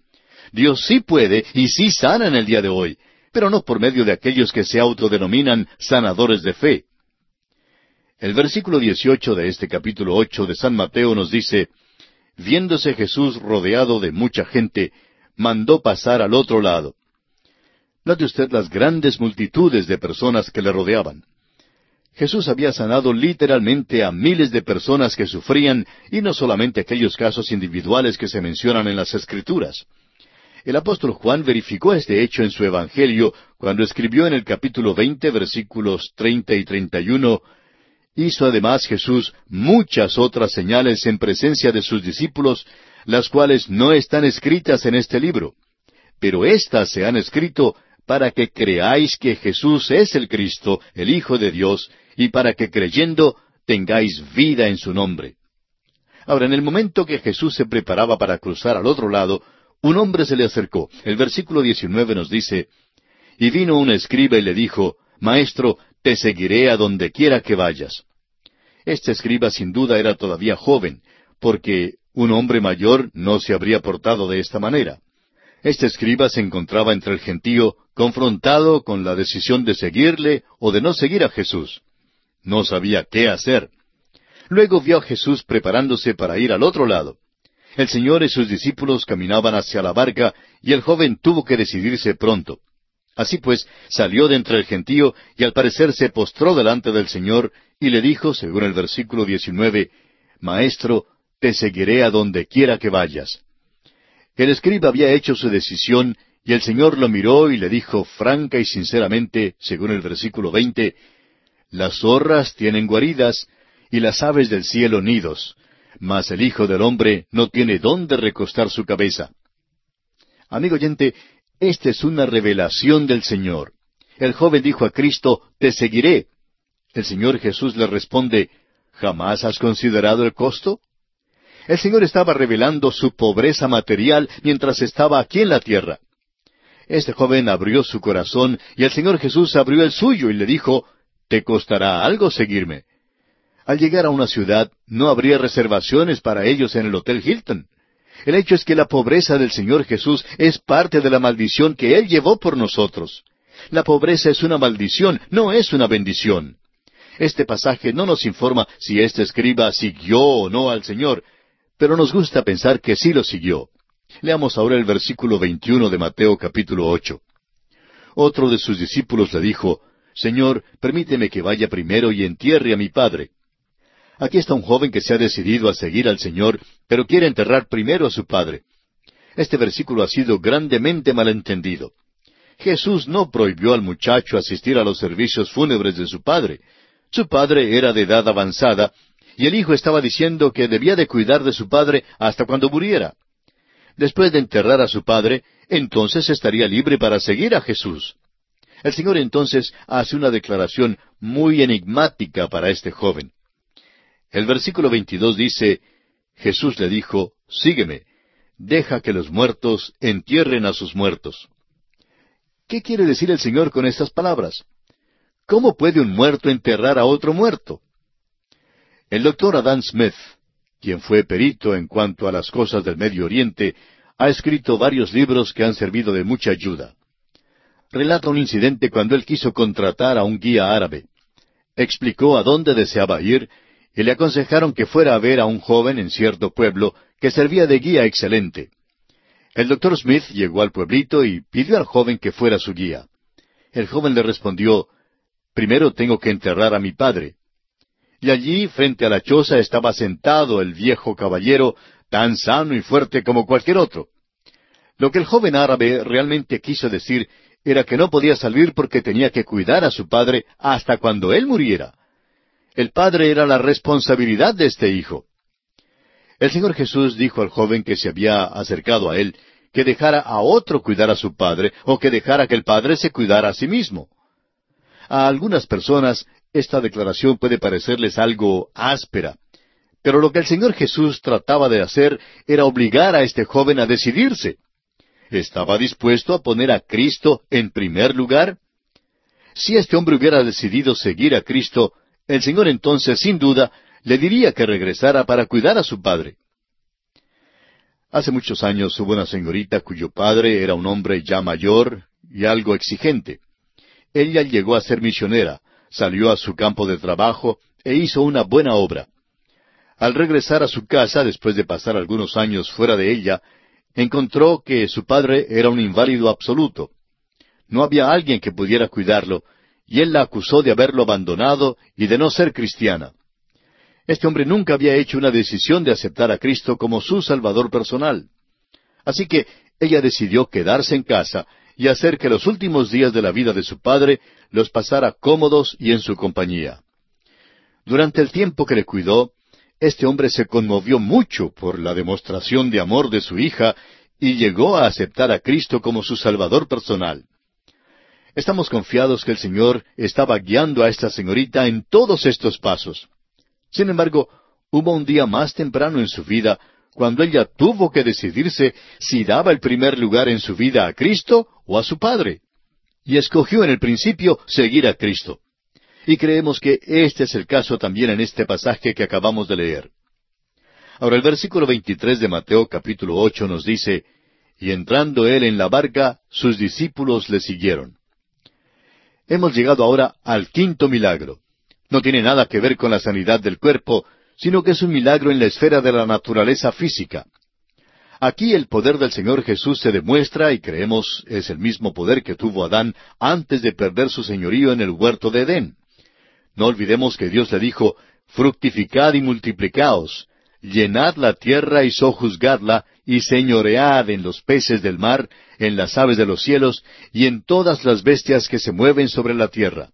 Dios sí puede y sí sana en el día de hoy, pero no por medio de aquellos que se autodenominan sanadores de fe. El versículo 18 de este capítulo ocho de San Mateo nos dice, Viéndose Jesús rodeado de mucha gente, mandó pasar al otro lado. Note usted las grandes multitudes de personas que le rodeaban. Jesús había sanado literalmente a miles de personas que sufrían, y no solamente aquellos casos individuales que se mencionan en las Escrituras. El apóstol Juan verificó este hecho en su Evangelio cuando escribió en el capítulo veinte versículos treinta y treinta y uno Hizo además Jesús muchas otras señales en presencia de sus discípulos, las cuales no están escritas en este libro. Pero éstas se han escrito para que creáis que Jesús es el Cristo, el Hijo de Dios, y para que creyendo tengáis vida en su nombre. Ahora, en el momento que Jesús se preparaba para cruzar al otro lado, un hombre se le acercó. El versículo 19 nos dice, Y vino un escriba y le dijo, Maestro, te seguiré a donde quiera que vayas. Este escriba sin duda era todavía joven, porque un hombre mayor no se habría portado de esta manera. Este escriba se encontraba entre el gentío confrontado con la decisión de seguirle o de no seguir a Jesús. No sabía qué hacer. Luego vio a Jesús preparándose para ir al otro lado. El Señor y sus discípulos caminaban hacia la barca y el joven tuvo que decidirse pronto. Así pues, salió de entre el gentío y al parecer se postró delante del Señor y le dijo, según el versículo 19, Maestro, te seguiré a donde quiera que vayas. El escriba había hecho su decisión y el Señor lo miró y le dijo franca y sinceramente, según el versículo veinte, Las zorras tienen guaridas y las aves del cielo nidos, mas el Hijo del Hombre no tiene dónde recostar su cabeza. Amigo oyente, esta es una revelación del Señor. El joven dijo a Cristo, Te seguiré. El Señor Jesús le responde, ¿Jamás has considerado el costo? El Señor estaba revelando su pobreza material mientras estaba aquí en la tierra. Este joven abrió su corazón y el Señor Jesús abrió el suyo y le dijo, Te costará algo seguirme. Al llegar a una ciudad no habría reservaciones para ellos en el Hotel Hilton. El hecho es que la pobreza del Señor Jesús es parte de la maldición que Él llevó por nosotros. La pobreza es una maldición, no es una bendición. Este pasaje no nos informa si este escriba siguió o no al Señor, pero nos gusta pensar que sí lo siguió. Leamos ahora el versículo 21 de Mateo capítulo 8. Otro de sus discípulos le dijo, Señor, permíteme que vaya primero y entierre a mi padre. Aquí está un joven que se ha decidido a seguir al Señor, pero quiere enterrar primero a su padre. Este versículo ha sido grandemente malentendido. Jesús no prohibió al muchacho asistir a los servicios fúnebres de su padre. Su padre era de edad avanzada, y el hijo estaba diciendo que debía de cuidar de su padre hasta cuando muriera. Después de enterrar a su padre, entonces estaría libre para seguir a Jesús. El Señor entonces hace una declaración muy enigmática para este joven. El versículo 22 dice, Jesús le dijo, Sígueme, deja que los muertos entierren a sus muertos. ¿Qué quiere decir el Señor con estas palabras? ¿Cómo puede un muerto enterrar a otro muerto? El doctor Adam Smith, quien fue perito en cuanto a las cosas del Medio Oriente, ha escrito varios libros que han servido de mucha ayuda. Relata un incidente cuando él quiso contratar a un guía árabe. Explicó a dónde deseaba ir y le aconsejaron que fuera a ver a un joven en cierto pueblo que servía de guía excelente. El doctor Smith llegó al pueblito y pidió al joven que fuera su guía. El joven le respondió, Primero tengo que enterrar a mi padre. Y allí, frente a la choza, estaba sentado el viejo caballero, tan sano y fuerte como cualquier otro. Lo que el joven árabe realmente quiso decir era que no podía salir porque tenía que cuidar a su padre hasta cuando él muriera. El padre era la responsabilidad de este hijo. El Señor Jesús dijo al joven que se había acercado a él que dejara a otro cuidar a su padre o que dejara que el padre se cuidara a sí mismo. A algunas personas esta declaración puede parecerles algo áspera, pero lo que el Señor Jesús trataba de hacer era obligar a este joven a decidirse. ¿Estaba dispuesto a poner a Cristo en primer lugar? Si este hombre hubiera decidido seguir a Cristo, el Señor entonces, sin duda, le diría que regresara para cuidar a su padre. Hace muchos años hubo una señorita cuyo padre era un hombre ya mayor y algo exigente. Ella llegó a ser misionera, salió a su campo de trabajo e hizo una buena obra. Al regresar a su casa, después de pasar algunos años fuera de ella, encontró que su padre era un inválido absoluto. No había alguien que pudiera cuidarlo, y él la acusó de haberlo abandonado y de no ser cristiana. Este hombre nunca había hecho una decisión de aceptar a Cristo como su Salvador personal. Así que ella decidió quedarse en casa y hacer que los últimos días de la vida de su padre los pasara cómodos y en su compañía. Durante el tiempo que le cuidó, este hombre se conmovió mucho por la demostración de amor de su hija y llegó a aceptar a Cristo como su Salvador personal. Estamos confiados que el Señor estaba guiando a esta señorita en todos estos pasos. Sin embargo, hubo un día más temprano en su vida cuando ella tuvo que decidirse si daba el primer lugar en su vida a Cristo o a su Padre. Y escogió en el principio seguir a Cristo. Y creemos que este es el caso también en este pasaje que acabamos de leer. Ahora el versículo 23 de Mateo capítulo 8 nos dice, Y entrando él en la barca, sus discípulos le siguieron. Hemos llegado ahora al quinto milagro. No tiene nada que ver con la sanidad del cuerpo, sino que es un milagro en la esfera de la naturaleza física. Aquí el poder del Señor Jesús se demuestra y creemos es el mismo poder que tuvo Adán antes de perder su señorío en el huerto de Edén. No olvidemos que Dios le dijo, fructificad y multiplicaos, llenad la tierra y sojuzgadla, y señoread en los peces del mar, en las aves de los cielos, y en todas las bestias que se mueven sobre la tierra.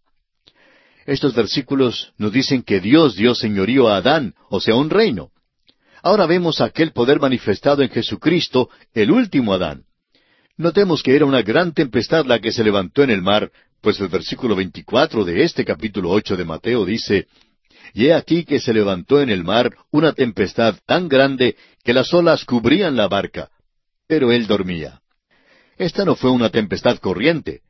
Estos versículos nos dicen que Dios dio señorío a Adán, o sea, un reino. Ahora vemos aquel poder manifestado en Jesucristo, el último Adán. Notemos que era una gran tempestad la que se levantó en el mar, pues el versículo 24 de este capítulo 8 de Mateo dice, Y he aquí que se levantó en el mar una tempestad tan grande que las olas cubrían la barca, pero él dormía. Esta no fue una tempestad corriente,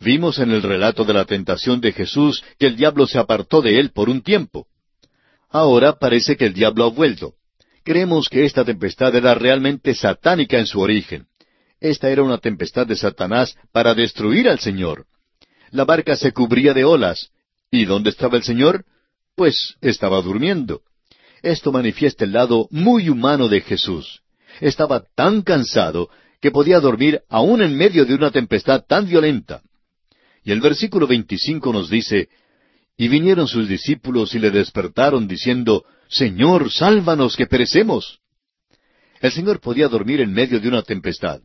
Vimos en el relato de la tentación de Jesús que el diablo se apartó de él por un tiempo. Ahora parece que el diablo ha vuelto. Creemos que esta tempestad era realmente satánica en su origen. Esta era una tempestad de Satanás para destruir al Señor. La barca se cubría de olas. ¿Y dónde estaba el Señor? Pues estaba durmiendo. Esto manifiesta el lado muy humano de Jesús. Estaba tan cansado que podía dormir aún en medio de una tempestad tan violenta. Y el versículo 25 nos dice, Y vinieron sus discípulos y le despertaron diciendo, Señor, sálvanos que perecemos. El Señor podía dormir en medio de una tempestad.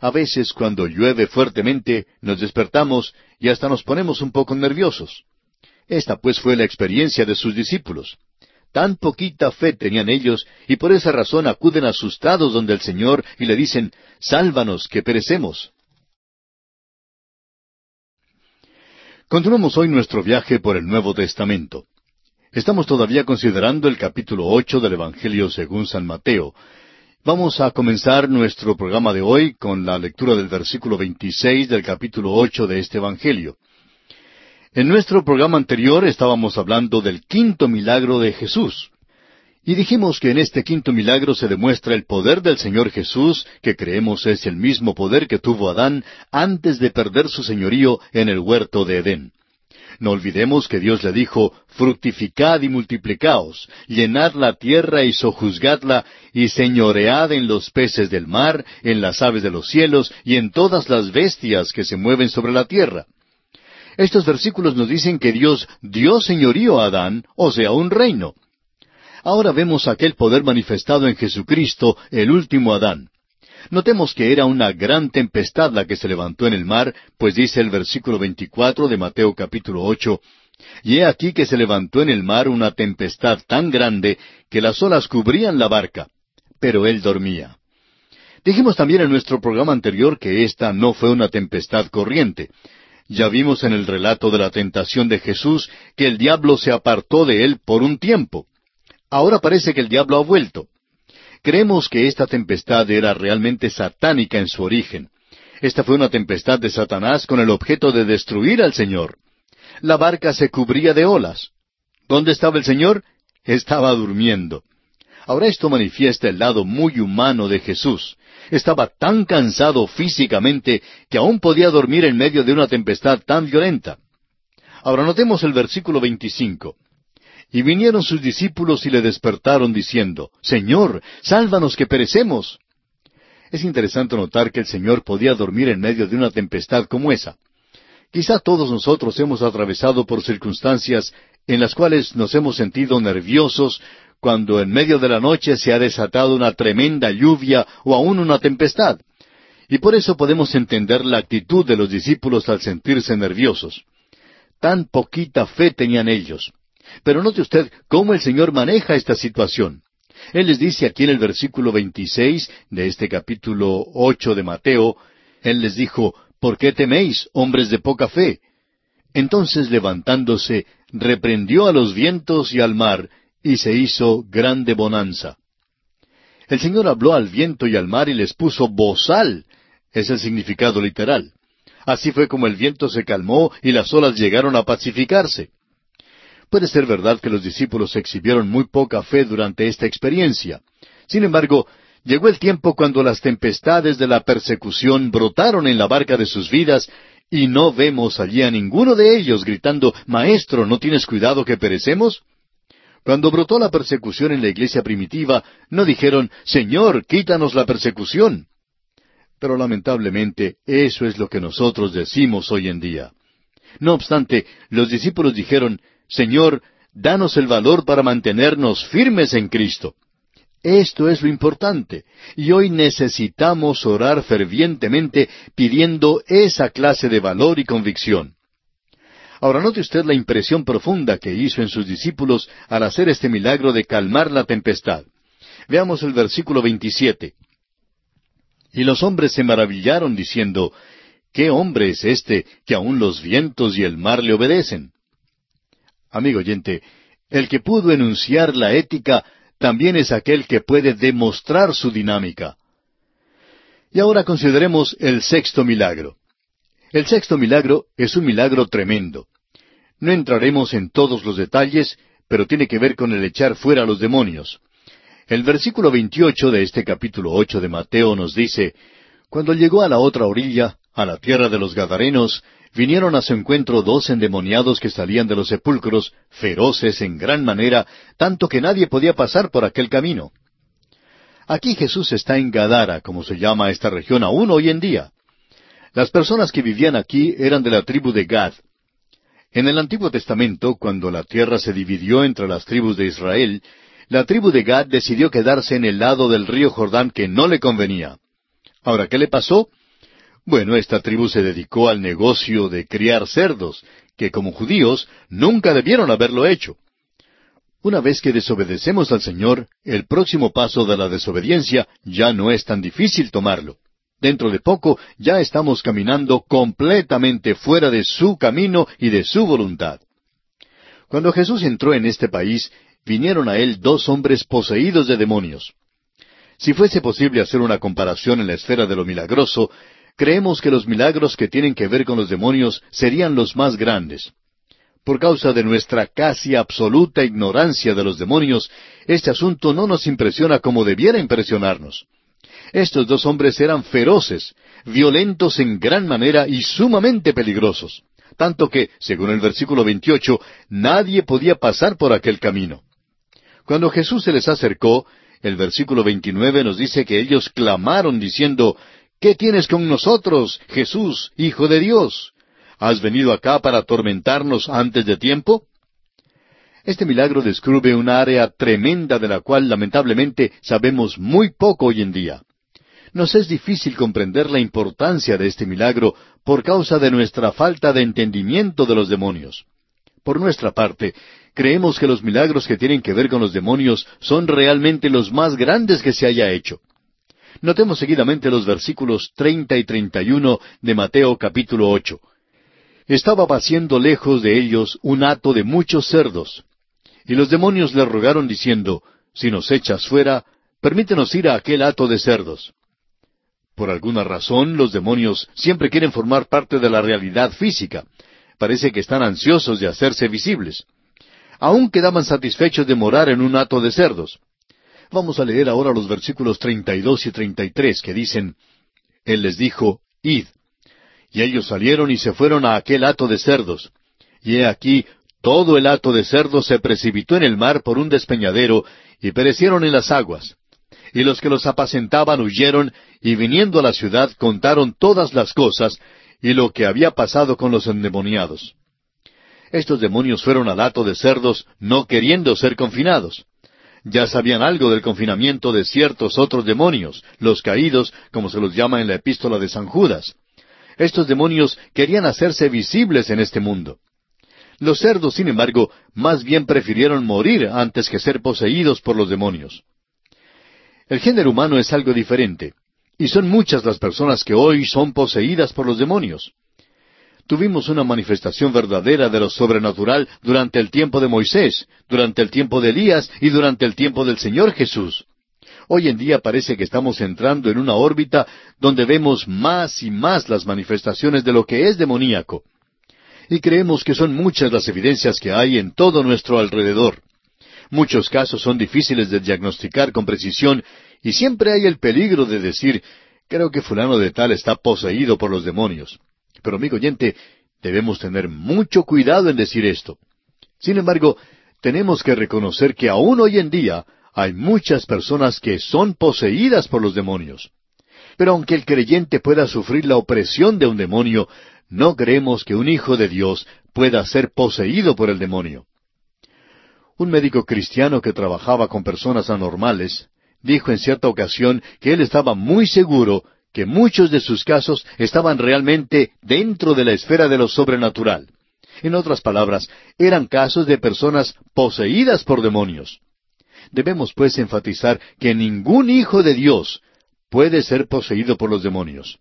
A veces cuando llueve fuertemente nos despertamos y hasta nos ponemos un poco nerviosos. Esta pues fue la experiencia de sus discípulos. Tan poquita fe tenían ellos y por esa razón acuden asustados donde el Señor y le dicen, Sálvanos que perecemos. Continuamos hoy nuestro viaje por el Nuevo Testamento. Estamos todavía considerando el capítulo ocho del Evangelio según San Mateo. Vamos a comenzar nuestro programa de hoy con la lectura del versículo 26 del capítulo ocho de este Evangelio. En nuestro programa anterior estábamos hablando del quinto milagro de Jesús. Y dijimos que en este quinto milagro se demuestra el poder del Señor Jesús, que creemos es el mismo poder que tuvo Adán antes de perder su señorío en el huerto de Edén. No olvidemos que Dios le dijo, fructificad y multiplicaos, llenad la tierra y sojuzgadla, y señoread en los peces del mar, en las aves de los cielos, y en todas las bestias que se mueven sobre la tierra. Estos versículos nos dicen que Dios dio señorío a Adán, o sea, un reino. Ahora vemos aquel poder manifestado en Jesucristo, el último Adán. Notemos que era una gran tempestad la que se levantó en el mar, pues dice el versículo 24 de Mateo capítulo 8, Y he aquí que se levantó en el mar una tempestad tan grande que las olas cubrían la barca, pero él dormía. Dijimos también en nuestro programa anterior que esta no fue una tempestad corriente. Ya vimos en el relato de la tentación de Jesús que el diablo se apartó de él por un tiempo. Ahora parece que el diablo ha vuelto. Creemos que esta tempestad era realmente satánica en su origen. Esta fue una tempestad de Satanás con el objeto de destruir al Señor. La barca se cubría de olas. ¿Dónde estaba el Señor? Estaba durmiendo. Ahora esto manifiesta el lado muy humano de Jesús. Estaba tan cansado físicamente que aún podía dormir en medio de una tempestad tan violenta. Ahora notemos el versículo 25. Y vinieron sus discípulos y le despertaron diciendo, Señor, sálvanos que perecemos. Es interesante notar que el Señor podía dormir en medio de una tempestad como esa. Quizá todos nosotros hemos atravesado por circunstancias en las cuales nos hemos sentido nerviosos cuando en medio de la noche se ha desatado una tremenda lluvia o aún una tempestad. Y por eso podemos entender la actitud de los discípulos al sentirse nerviosos. Tan poquita fe tenían ellos. Pero note usted cómo el Señor maneja esta situación. Él les dice aquí en el versículo 26 de este capítulo ocho de Mateo, Él les dijo, ¿Por qué teméis, hombres de poca fe? Entonces levantándose, reprendió a los vientos y al mar, y se hizo grande bonanza. El Señor habló al viento y al mar y les puso bozal. Es el significado literal. Así fue como el viento se calmó y las olas llegaron a pacificarse. Puede ser verdad que los discípulos exhibieron muy poca fe durante esta experiencia. Sin embargo, llegó el tiempo cuando las tempestades de la persecución brotaron en la barca de sus vidas y no vemos allí a ninguno de ellos gritando, Maestro, ¿no tienes cuidado que perecemos? Cuando brotó la persecución en la iglesia primitiva, no dijeron, Señor, quítanos la persecución. Pero lamentablemente eso es lo que nosotros decimos hoy en día. No obstante, los discípulos dijeron, Señor, danos el valor para mantenernos firmes en Cristo. Esto es lo importante, y hoy necesitamos orar fervientemente pidiendo esa clase de valor y convicción. Ahora note usted la impresión profunda que hizo en sus discípulos al hacer este milagro de calmar la tempestad. Veamos el versículo 27. Y los hombres se maravillaron diciendo, ¿Qué hombre es este que aun los vientos y el mar le obedecen? Amigo oyente, el que pudo enunciar la ética también es aquel que puede demostrar su dinámica. Y ahora consideremos el sexto milagro. El sexto milagro es un milagro tremendo. No entraremos en todos los detalles, pero tiene que ver con el echar fuera a los demonios. El versículo 28 de este capítulo ocho de Mateo nos dice, Cuando llegó a la otra orilla, a la tierra de los Gadarenos, vinieron a su encuentro dos endemoniados que salían de los sepulcros, feroces en gran manera, tanto que nadie podía pasar por aquel camino. Aquí Jesús está en Gadara, como se llama esta región aún hoy en día. Las personas que vivían aquí eran de la tribu de Gad. En el Antiguo Testamento, cuando la tierra se dividió entre las tribus de Israel, la tribu de Gad decidió quedarse en el lado del río Jordán que no le convenía. Ahora, ¿qué le pasó? Bueno, esta tribu se dedicó al negocio de criar cerdos, que como judíos nunca debieron haberlo hecho. Una vez que desobedecemos al Señor, el próximo paso de la desobediencia ya no es tan difícil tomarlo. Dentro de poco ya estamos caminando completamente fuera de su camino y de su voluntad. Cuando Jesús entró en este país, vinieron a él dos hombres poseídos de demonios. Si fuese posible hacer una comparación en la esfera de lo milagroso, creemos que los milagros que tienen que ver con los demonios serían los más grandes. Por causa de nuestra casi absoluta ignorancia de los demonios, este asunto no nos impresiona como debiera impresionarnos. Estos dos hombres eran feroces, violentos en gran manera y sumamente peligrosos, tanto que, según el versículo 28, nadie podía pasar por aquel camino. Cuando Jesús se les acercó, el versículo 29 nos dice que ellos clamaron diciendo, ¿Qué tienes con nosotros, Jesús, Hijo de Dios? ¿Has venido acá para atormentarnos antes de tiempo? Este milagro descubre un área tremenda de la cual lamentablemente sabemos muy poco hoy en día. Nos es difícil comprender la importancia de este milagro por causa de nuestra falta de entendimiento de los demonios. Por nuestra parte, creemos que los milagros que tienen que ver con los demonios son realmente los más grandes que se haya hecho. Notemos seguidamente los versículos treinta y treinta y uno de Mateo capítulo ocho estaba paciendo lejos de ellos un hato de muchos cerdos. Y los demonios le rogaron diciendo, Si nos echas fuera, permítenos ir a aquel hato de cerdos. Por alguna razón, los demonios siempre quieren formar parte de la realidad física. Parece que están ansiosos de hacerse visibles. Aún quedaban satisfechos de morar en un hato de cerdos. Vamos a leer ahora los versículos treinta y dos y treinta y tres que dicen, Él les dijo, Id. Y ellos salieron y se fueron a aquel hato de cerdos. Y he aquí, todo el hato de cerdos se precipitó en el mar por un despeñadero, y perecieron en las aguas. Y los que los apacentaban huyeron, y viniendo a la ciudad contaron todas las cosas, y lo que había pasado con los endemoniados. Estos demonios fueron al hato de cerdos, no queriendo ser confinados. Ya sabían algo del confinamiento de ciertos otros demonios, los caídos, como se los llama en la epístola de San Judas. Estos demonios querían hacerse visibles en este mundo. Los cerdos, sin embargo, más bien prefirieron morir antes que ser poseídos por los demonios. El género humano es algo diferente, y son muchas las personas que hoy son poseídas por los demonios. Tuvimos una manifestación verdadera de lo sobrenatural durante el tiempo de Moisés, durante el tiempo de Elías y durante el tiempo del Señor Jesús. Hoy en día parece que estamos entrando en una órbita donde vemos más y más las manifestaciones de lo que es demoníaco. Y creemos que son muchas las evidencias que hay en todo nuestro alrededor. Muchos casos son difíciles de diagnosticar con precisión y siempre hay el peligro de decir, creo que fulano de tal está poseído por los demonios. Pero amigo oyente, debemos tener mucho cuidado en decir esto. Sin embargo, tenemos que reconocer que aún hoy en día hay muchas personas que son poseídas por los demonios. Pero aunque el creyente pueda sufrir la opresión de un demonio, no creemos que un hijo de Dios pueda ser poseído por el demonio. Un médico cristiano que trabajaba con personas anormales dijo en cierta ocasión que él estaba muy seguro que muchos de sus casos estaban realmente dentro de la esfera de lo sobrenatural. En otras palabras, eran casos de personas poseídas por demonios. Debemos pues enfatizar que ningún hijo de Dios puede ser poseído por los demonios.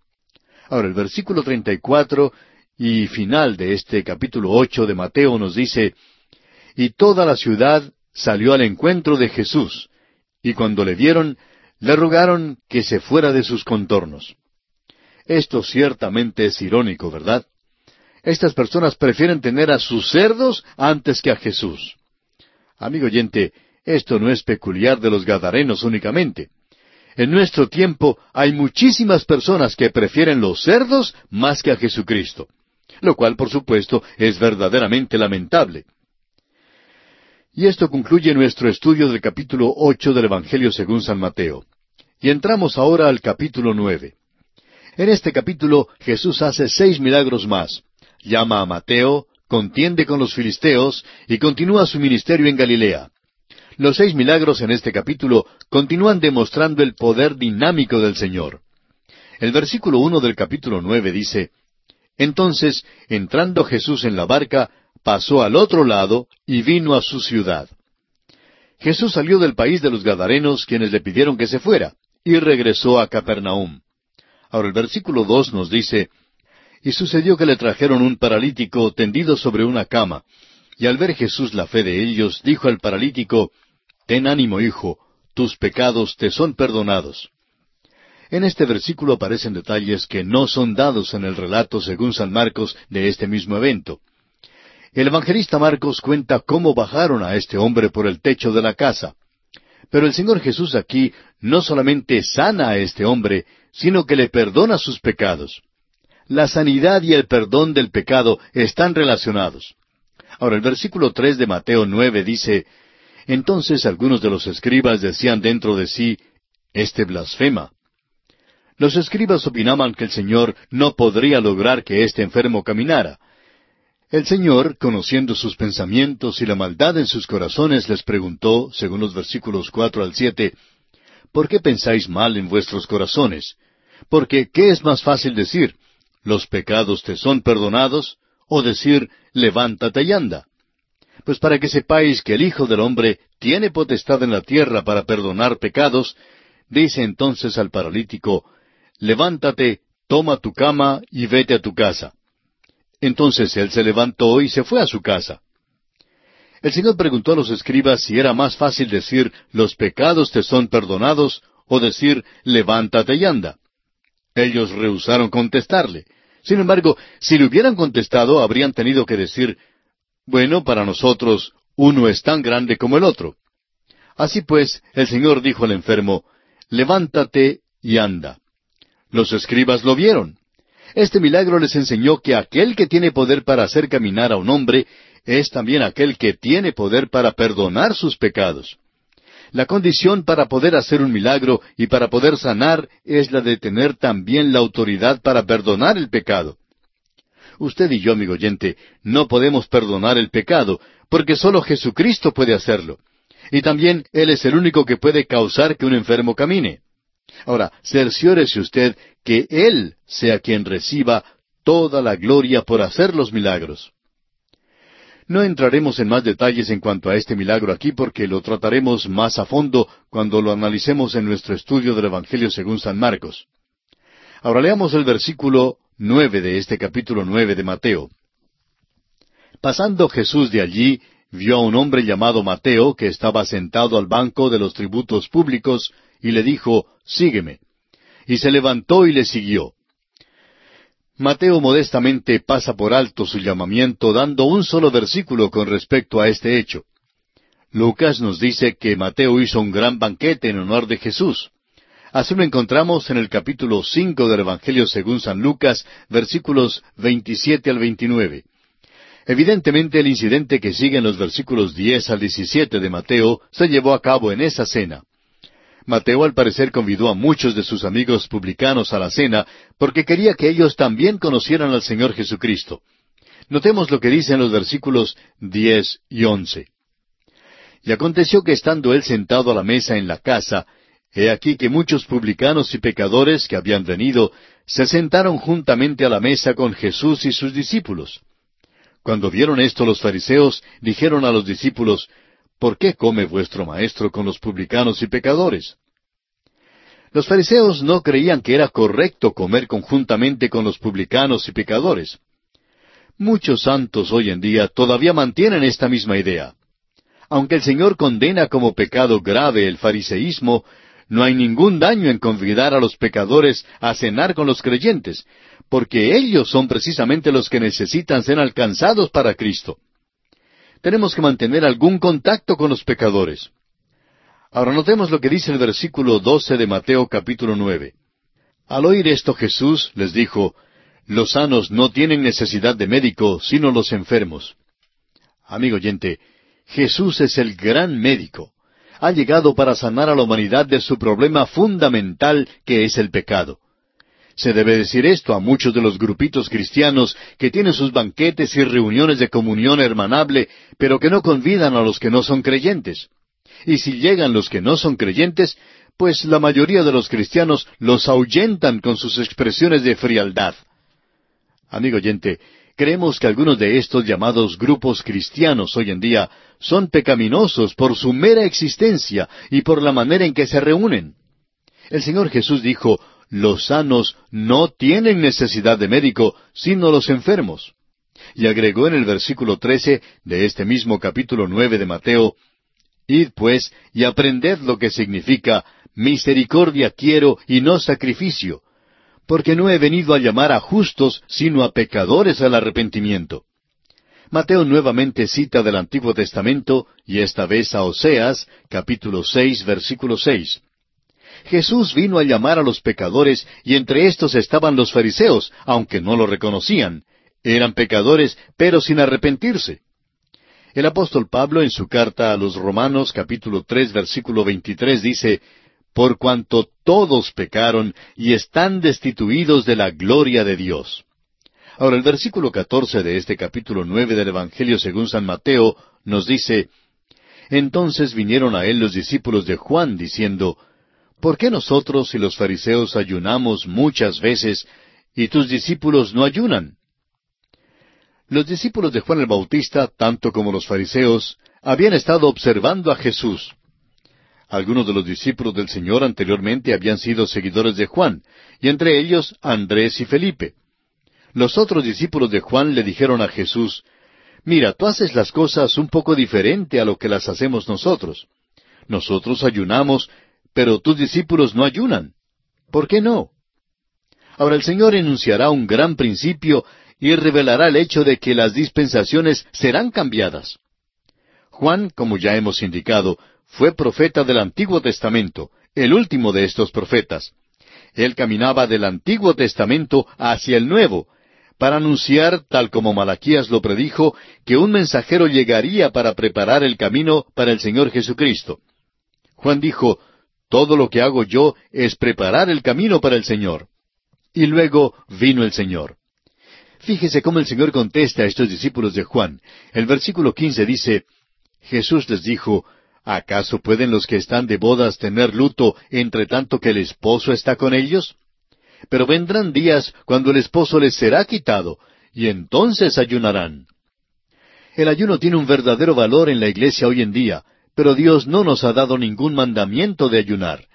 Ahora, el versículo 34 y final de este capítulo ocho de Mateo nos dice, Y toda la ciudad salió al encuentro de Jesús, y cuando le vieron, le rogaron que se fuera de sus contornos. Esto ciertamente es irónico, ¿verdad? Estas personas prefieren tener a sus cerdos antes que a Jesús. Amigo oyente, esto no es peculiar de los Gadarenos únicamente. En nuestro tiempo hay muchísimas personas que prefieren los cerdos más que a Jesucristo, lo cual por supuesto es verdaderamente lamentable. Y esto concluye nuestro estudio del capítulo ocho del Evangelio según San Mateo. Y entramos ahora al capítulo nueve. En este capítulo Jesús hace seis milagros más. Llama a Mateo, contiende con los filisteos y continúa su ministerio en Galilea. Los seis milagros en este capítulo continúan demostrando el poder dinámico del Señor. El versículo uno del capítulo nueve dice Entonces, entrando Jesús en la barca, pasó al otro lado y vino a su ciudad. Jesús salió del país de los Gadarenos, quienes le pidieron que se fuera, y regresó a Capernaum. Ahora el versículo dos nos dice y sucedió que le trajeron un paralítico tendido sobre una cama. Y al ver Jesús la fe de ellos, dijo al paralítico, Ten ánimo, hijo, tus pecados te son perdonados. En este versículo aparecen detalles que no son dados en el relato según San Marcos de este mismo evento. El evangelista Marcos cuenta cómo bajaron a este hombre por el techo de la casa. Pero el Señor Jesús aquí no solamente sana a este hombre, sino que le perdona sus pecados la sanidad y el perdón del pecado están relacionados. Ahora el versículo tres de Mateo nueve dice Entonces algunos de los escribas decían dentro de sí Este blasfema. Los escribas opinaban que el Señor no podría lograr que este enfermo caminara. El Señor, conociendo sus pensamientos y la maldad en sus corazones, les preguntó, según los versículos cuatro al siete, ¿Por qué pensáis mal en vuestros corazones? Porque, ¿qué es más fácil decir? los pecados te son perdonados, o decir, levántate y anda. Pues para que sepáis que el Hijo del Hombre tiene potestad en la tierra para perdonar pecados, dice entonces al paralítico, levántate, toma tu cama y vete a tu casa. Entonces él se levantó y se fue a su casa. El Señor preguntó a los escribas si era más fácil decir, los pecados te son perdonados, o decir, levántate y anda. Ellos rehusaron contestarle. Sin embargo, si le hubieran contestado, habrían tenido que decir, bueno, para nosotros uno es tan grande como el otro. Así pues, el Señor dijo al enfermo, levántate y anda. Los escribas lo vieron. Este milagro les enseñó que aquel que tiene poder para hacer caminar a un hombre es también aquel que tiene poder para perdonar sus pecados. La condición para poder hacer un milagro y para poder sanar es la de tener también la autoridad para perdonar el pecado. Usted y yo, amigo oyente, no podemos perdonar el pecado, porque solo Jesucristo puede hacerlo. Y también Él es el único que puede causar que un enfermo camine. Ahora, cerciórese usted que Él sea quien reciba toda la gloria por hacer los milagros. No entraremos en más detalles en cuanto a este milagro aquí porque lo trataremos más a fondo cuando lo analicemos en nuestro estudio del Evangelio según San Marcos. Ahora leamos el versículo nueve de este capítulo nueve de Mateo. Pasando Jesús de allí, vio a un hombre llamado Mateo que estaba sentado al banco de los tributos públicos y le dijo, Sígueme. Y se levantó y le siguió. Mateo modestamente pasa por alto su llamamiento dando un solo versículo con respecto a este hecho. Lucas nos dice que Mateo hizo un gran banquete en honor de Jesús. Así lo encontramos en el capítulo cinco del Evangelio según San Lucas, versículos veintisiete al veintinueve. Evidentemente el incidente que sigue en los versículos diez al diecisiete de Mateo se llevó a cabo en esa cena. Mateo al parecer convidó a muchos de sus amigos publicanos a la cena porque quería que ellos también conocieran al Señor Jesucristo. Notemos lo que dicen los versículos diez y once. Y aconteció que estando él sentado a la mesa en la casa, he aquí que muchos publicanos y pecadores que habían venido se sentaron juntamente a la mesa con Jesús y sus discípulos. Cuando vieron esto los fariseos, dijeron a los discípulos, ¿por qué come vuestro maestro con los publicanos y pecadores? Los fariseos no creían que era correcto comer conjuntamente con los publicanos y pecadores. Muchos santos hoy en día todavía mantienen esta misma idea. Aunque el Señor condena como pecado grave el fariseísmo, no hay ningún daño en convidar a los pecadores a cenar con los creyentes, porque ellos son precisamente los que necesitan ser alcanzados para Cristo tenemos que mantener algún contacto con los pecadores. Ahora notemos lo que dice el versículo doce de Mateo capítulo nueve. Al oír esto Jesús les dijo, Los sanos no tienen necesidad de médico, sino los enfermos. Amigo oyente, Jesús es el gran médico. Ha llegado para sanar a la humanidad de su problema fundamental que es el pecado. Se debe decir esto a muchos de los grupitos cristianos que tienen sus banquetes y reuniones de comunión hermanable, pero que no convidan a los que no son creyentes. Y si llegan los que no son creyentes, pues la mayoría de los cristianos los ahuyentan con sus expresiones de frialdad. Amigo oyente, creemos que algunos de estos llamados grupos cristianos hoy en día son pecaminosos por su mera existencia y por la manera en que se reúnen. El Señor Jesús dijo, los sanos no tienen necesidad de médico, sino los enfermos. Y agregó en el versículo trece de este mismo capítulo nueve de Mateo, Id pues y aprended lo que significa misericordia quiero y no sacrificio, porque no he venido a llamar a justos, sino a pecadores al arrepentimiento. Mateo nuevamente cita del Antiguo Testamento, y esta vez a Oseas, capítulo seis, versículo seis. Jesús vino a llamar a los pecadores, y entre estos estaban los fariseos, aunque no lo reconocían. Eran pecadores, pero sin arrepentirse. El apóstol Pablo en su carta a los Romanos capítulo tres versículo veintitrés dice, Por cuanto todos pecaron y están destituidos de la gloria de Dios. Ahora el versículo catorce de este capítulo nueve del Evangelio según San Mateo nos dice, Entonces vinieron a él los discípulos de Juan diciendo, ¿Por qué nosotros y los fariseos ayunamos muchas veces y tus discípulos no ayunan? Los discípulos de Juan el Bautista, tanto como los fariseos, habían estado observando a Jesús. Algunos de los discípulos del Señor anteriormente habían sido seguidores de Juan, y entre ellos Andrés y Felipe. Los otros discípulos de Juan le dijeron a Jesús, Mira, tú haces las cosas un poco diferente a lo que las hacemos nosotros. Nosotros ayunamos pero tus discípulos no ayunan. ¿Por qué no? Ahora el Señor enunciará un gran principio y revelará el hecho de que las dispensaciones serán cambiadas. Juan, como ya hemos indicado, fue profeta del Antiguo Testamento, el último de estos profetas. Él caminaba del Antiguo Testamento hacia el Nuevo, para anunciar, tal como Malaquías lo predijo, que un mensajero llegaría para preparar el camino para el Señor Jesucristo. Juan dijo, todo lo que hago yo es preparar el camino para el Señor. Y luego vino el Señor. Fíjese cómo el Señor contesta a estos discípulos de Juan. El versículo quince dice, Jesús les dijo, ¿acaso pueden los que están de bodas tener luto entre tanto que el esposo está con ellos? Pero vendrán días cuando el esposo les será quitado, y entonces ayunarán. El ayuno tiene un verdadero valor en la iglesia hoy en día, pero Dios no nos ha dado ningún mandamiento de ayunar.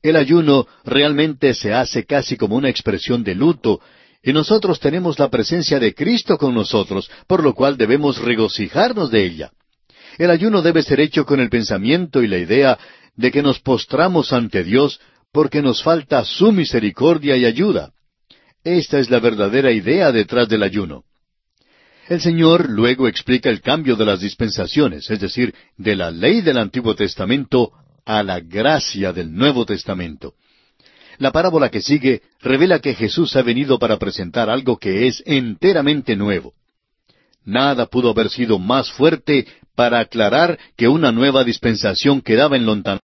El ayuno realmente se hace casi como una expresión de luto, y nosotros tenemos la presencia de Cristo con nosotros, por lo cual debemos regocijarnos de ella. El ayuno debe ser hecho con el pensamiento y la idea de que nos postramos ante Dios porque nos falta su misericordia y ayuda. Esta es la verdadera idea detrás del ayuno. El Señor luego explica el cambio de las dispensaciones, es decir, de la ley del Antiguo Testamento a la gracia del Nuevo Testamento. La parábola que sigue revela que Jesús ha venido para presentar algo que es enteramente nuevo. Nada pudo haber sido más fuerte para aclarar que una nueva dispensación quedaba en lontananza.